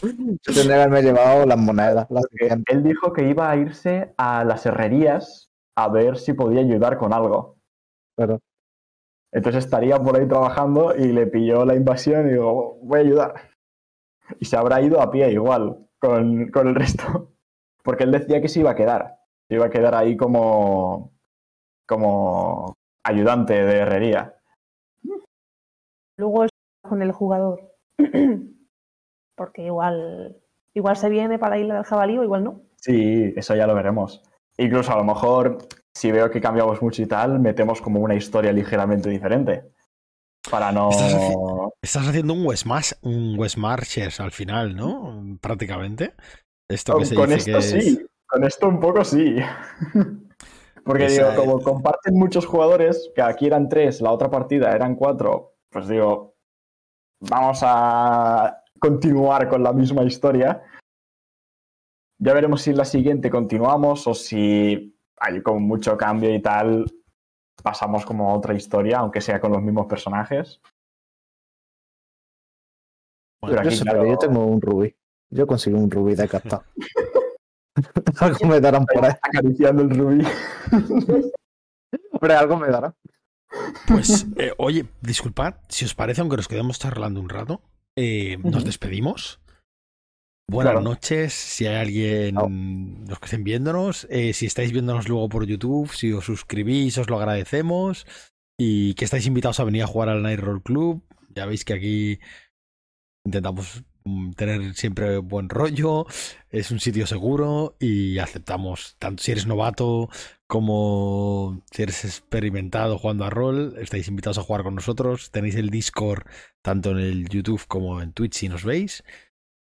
Yo tendría que haberme llevado las monedas. Las él dijo que iba a irse a las herrerías a ver si podía ayudar con algo. pero Entonces estaría por ahí trabajando y le pilló la invasión y digo, voy a ayudar. Y se habrá ido a pie igual con, con el resto. Porque él decía que se iba a quedar. Se iba a quedar ahí como, como ayudante de herrería. Luego es con el jugador. Porque igual, igual se viene para Isla del Jabalí o igual no. Sí, eso ya lo veremos. Incluso a lo mejor, si veo que cambiamos mucho y tal, metemos como una historia ligeramente diferente. Para no. Estás, haci- estás haciendo un West, Mas- un West Marches al final, ¿no? Prácticamente. Esto que Con, se con dice esto que es- sí, con esto un poco sí. Porque Esa digo, como comparten muchos jugadores, que aquí eran tres, la otra partida eran cuatro, pues digo, vamos a continuar con la misma historia. Ya veremos si en la siguiente continuamos o si hay como mucho cambio y tal, pasamos como a otra historia, aunque sea con los mismos personajes. Bueno, Pero Yo aquí, sé, claro, yo tengo un rubí. Yo consigo un rubí de captar. algo me darán por ahí. acariciando el rubí. Hombre, algo me darán. Pues, eh, oye, disculpad, si os parece, aunque nos quedemos charlando un rato, eh, nos despedimos. Buenas Claro. noches, si hay alguien, los que estén viéndonos, eh, si estáis viéndonos luego por YouTube, si os suscribís, os lo agradecemos. Y que estáis invitados a venir a jugar al Night Roll Club. Ya veis que aquí intentamos tener siempre buen rollo, es un sitio seguro y aceptamos, tanto si eres novato como si eres experimentado jugando a rol, estáis invitados a jugar con nosotros. Tenéis el Discord tanto en el YouTube como en Twitch si nos veis.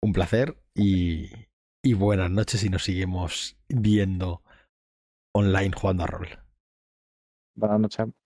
Un placer y, y buenas noches y nos seguimos viendo online jugando a rol. Buenas noches.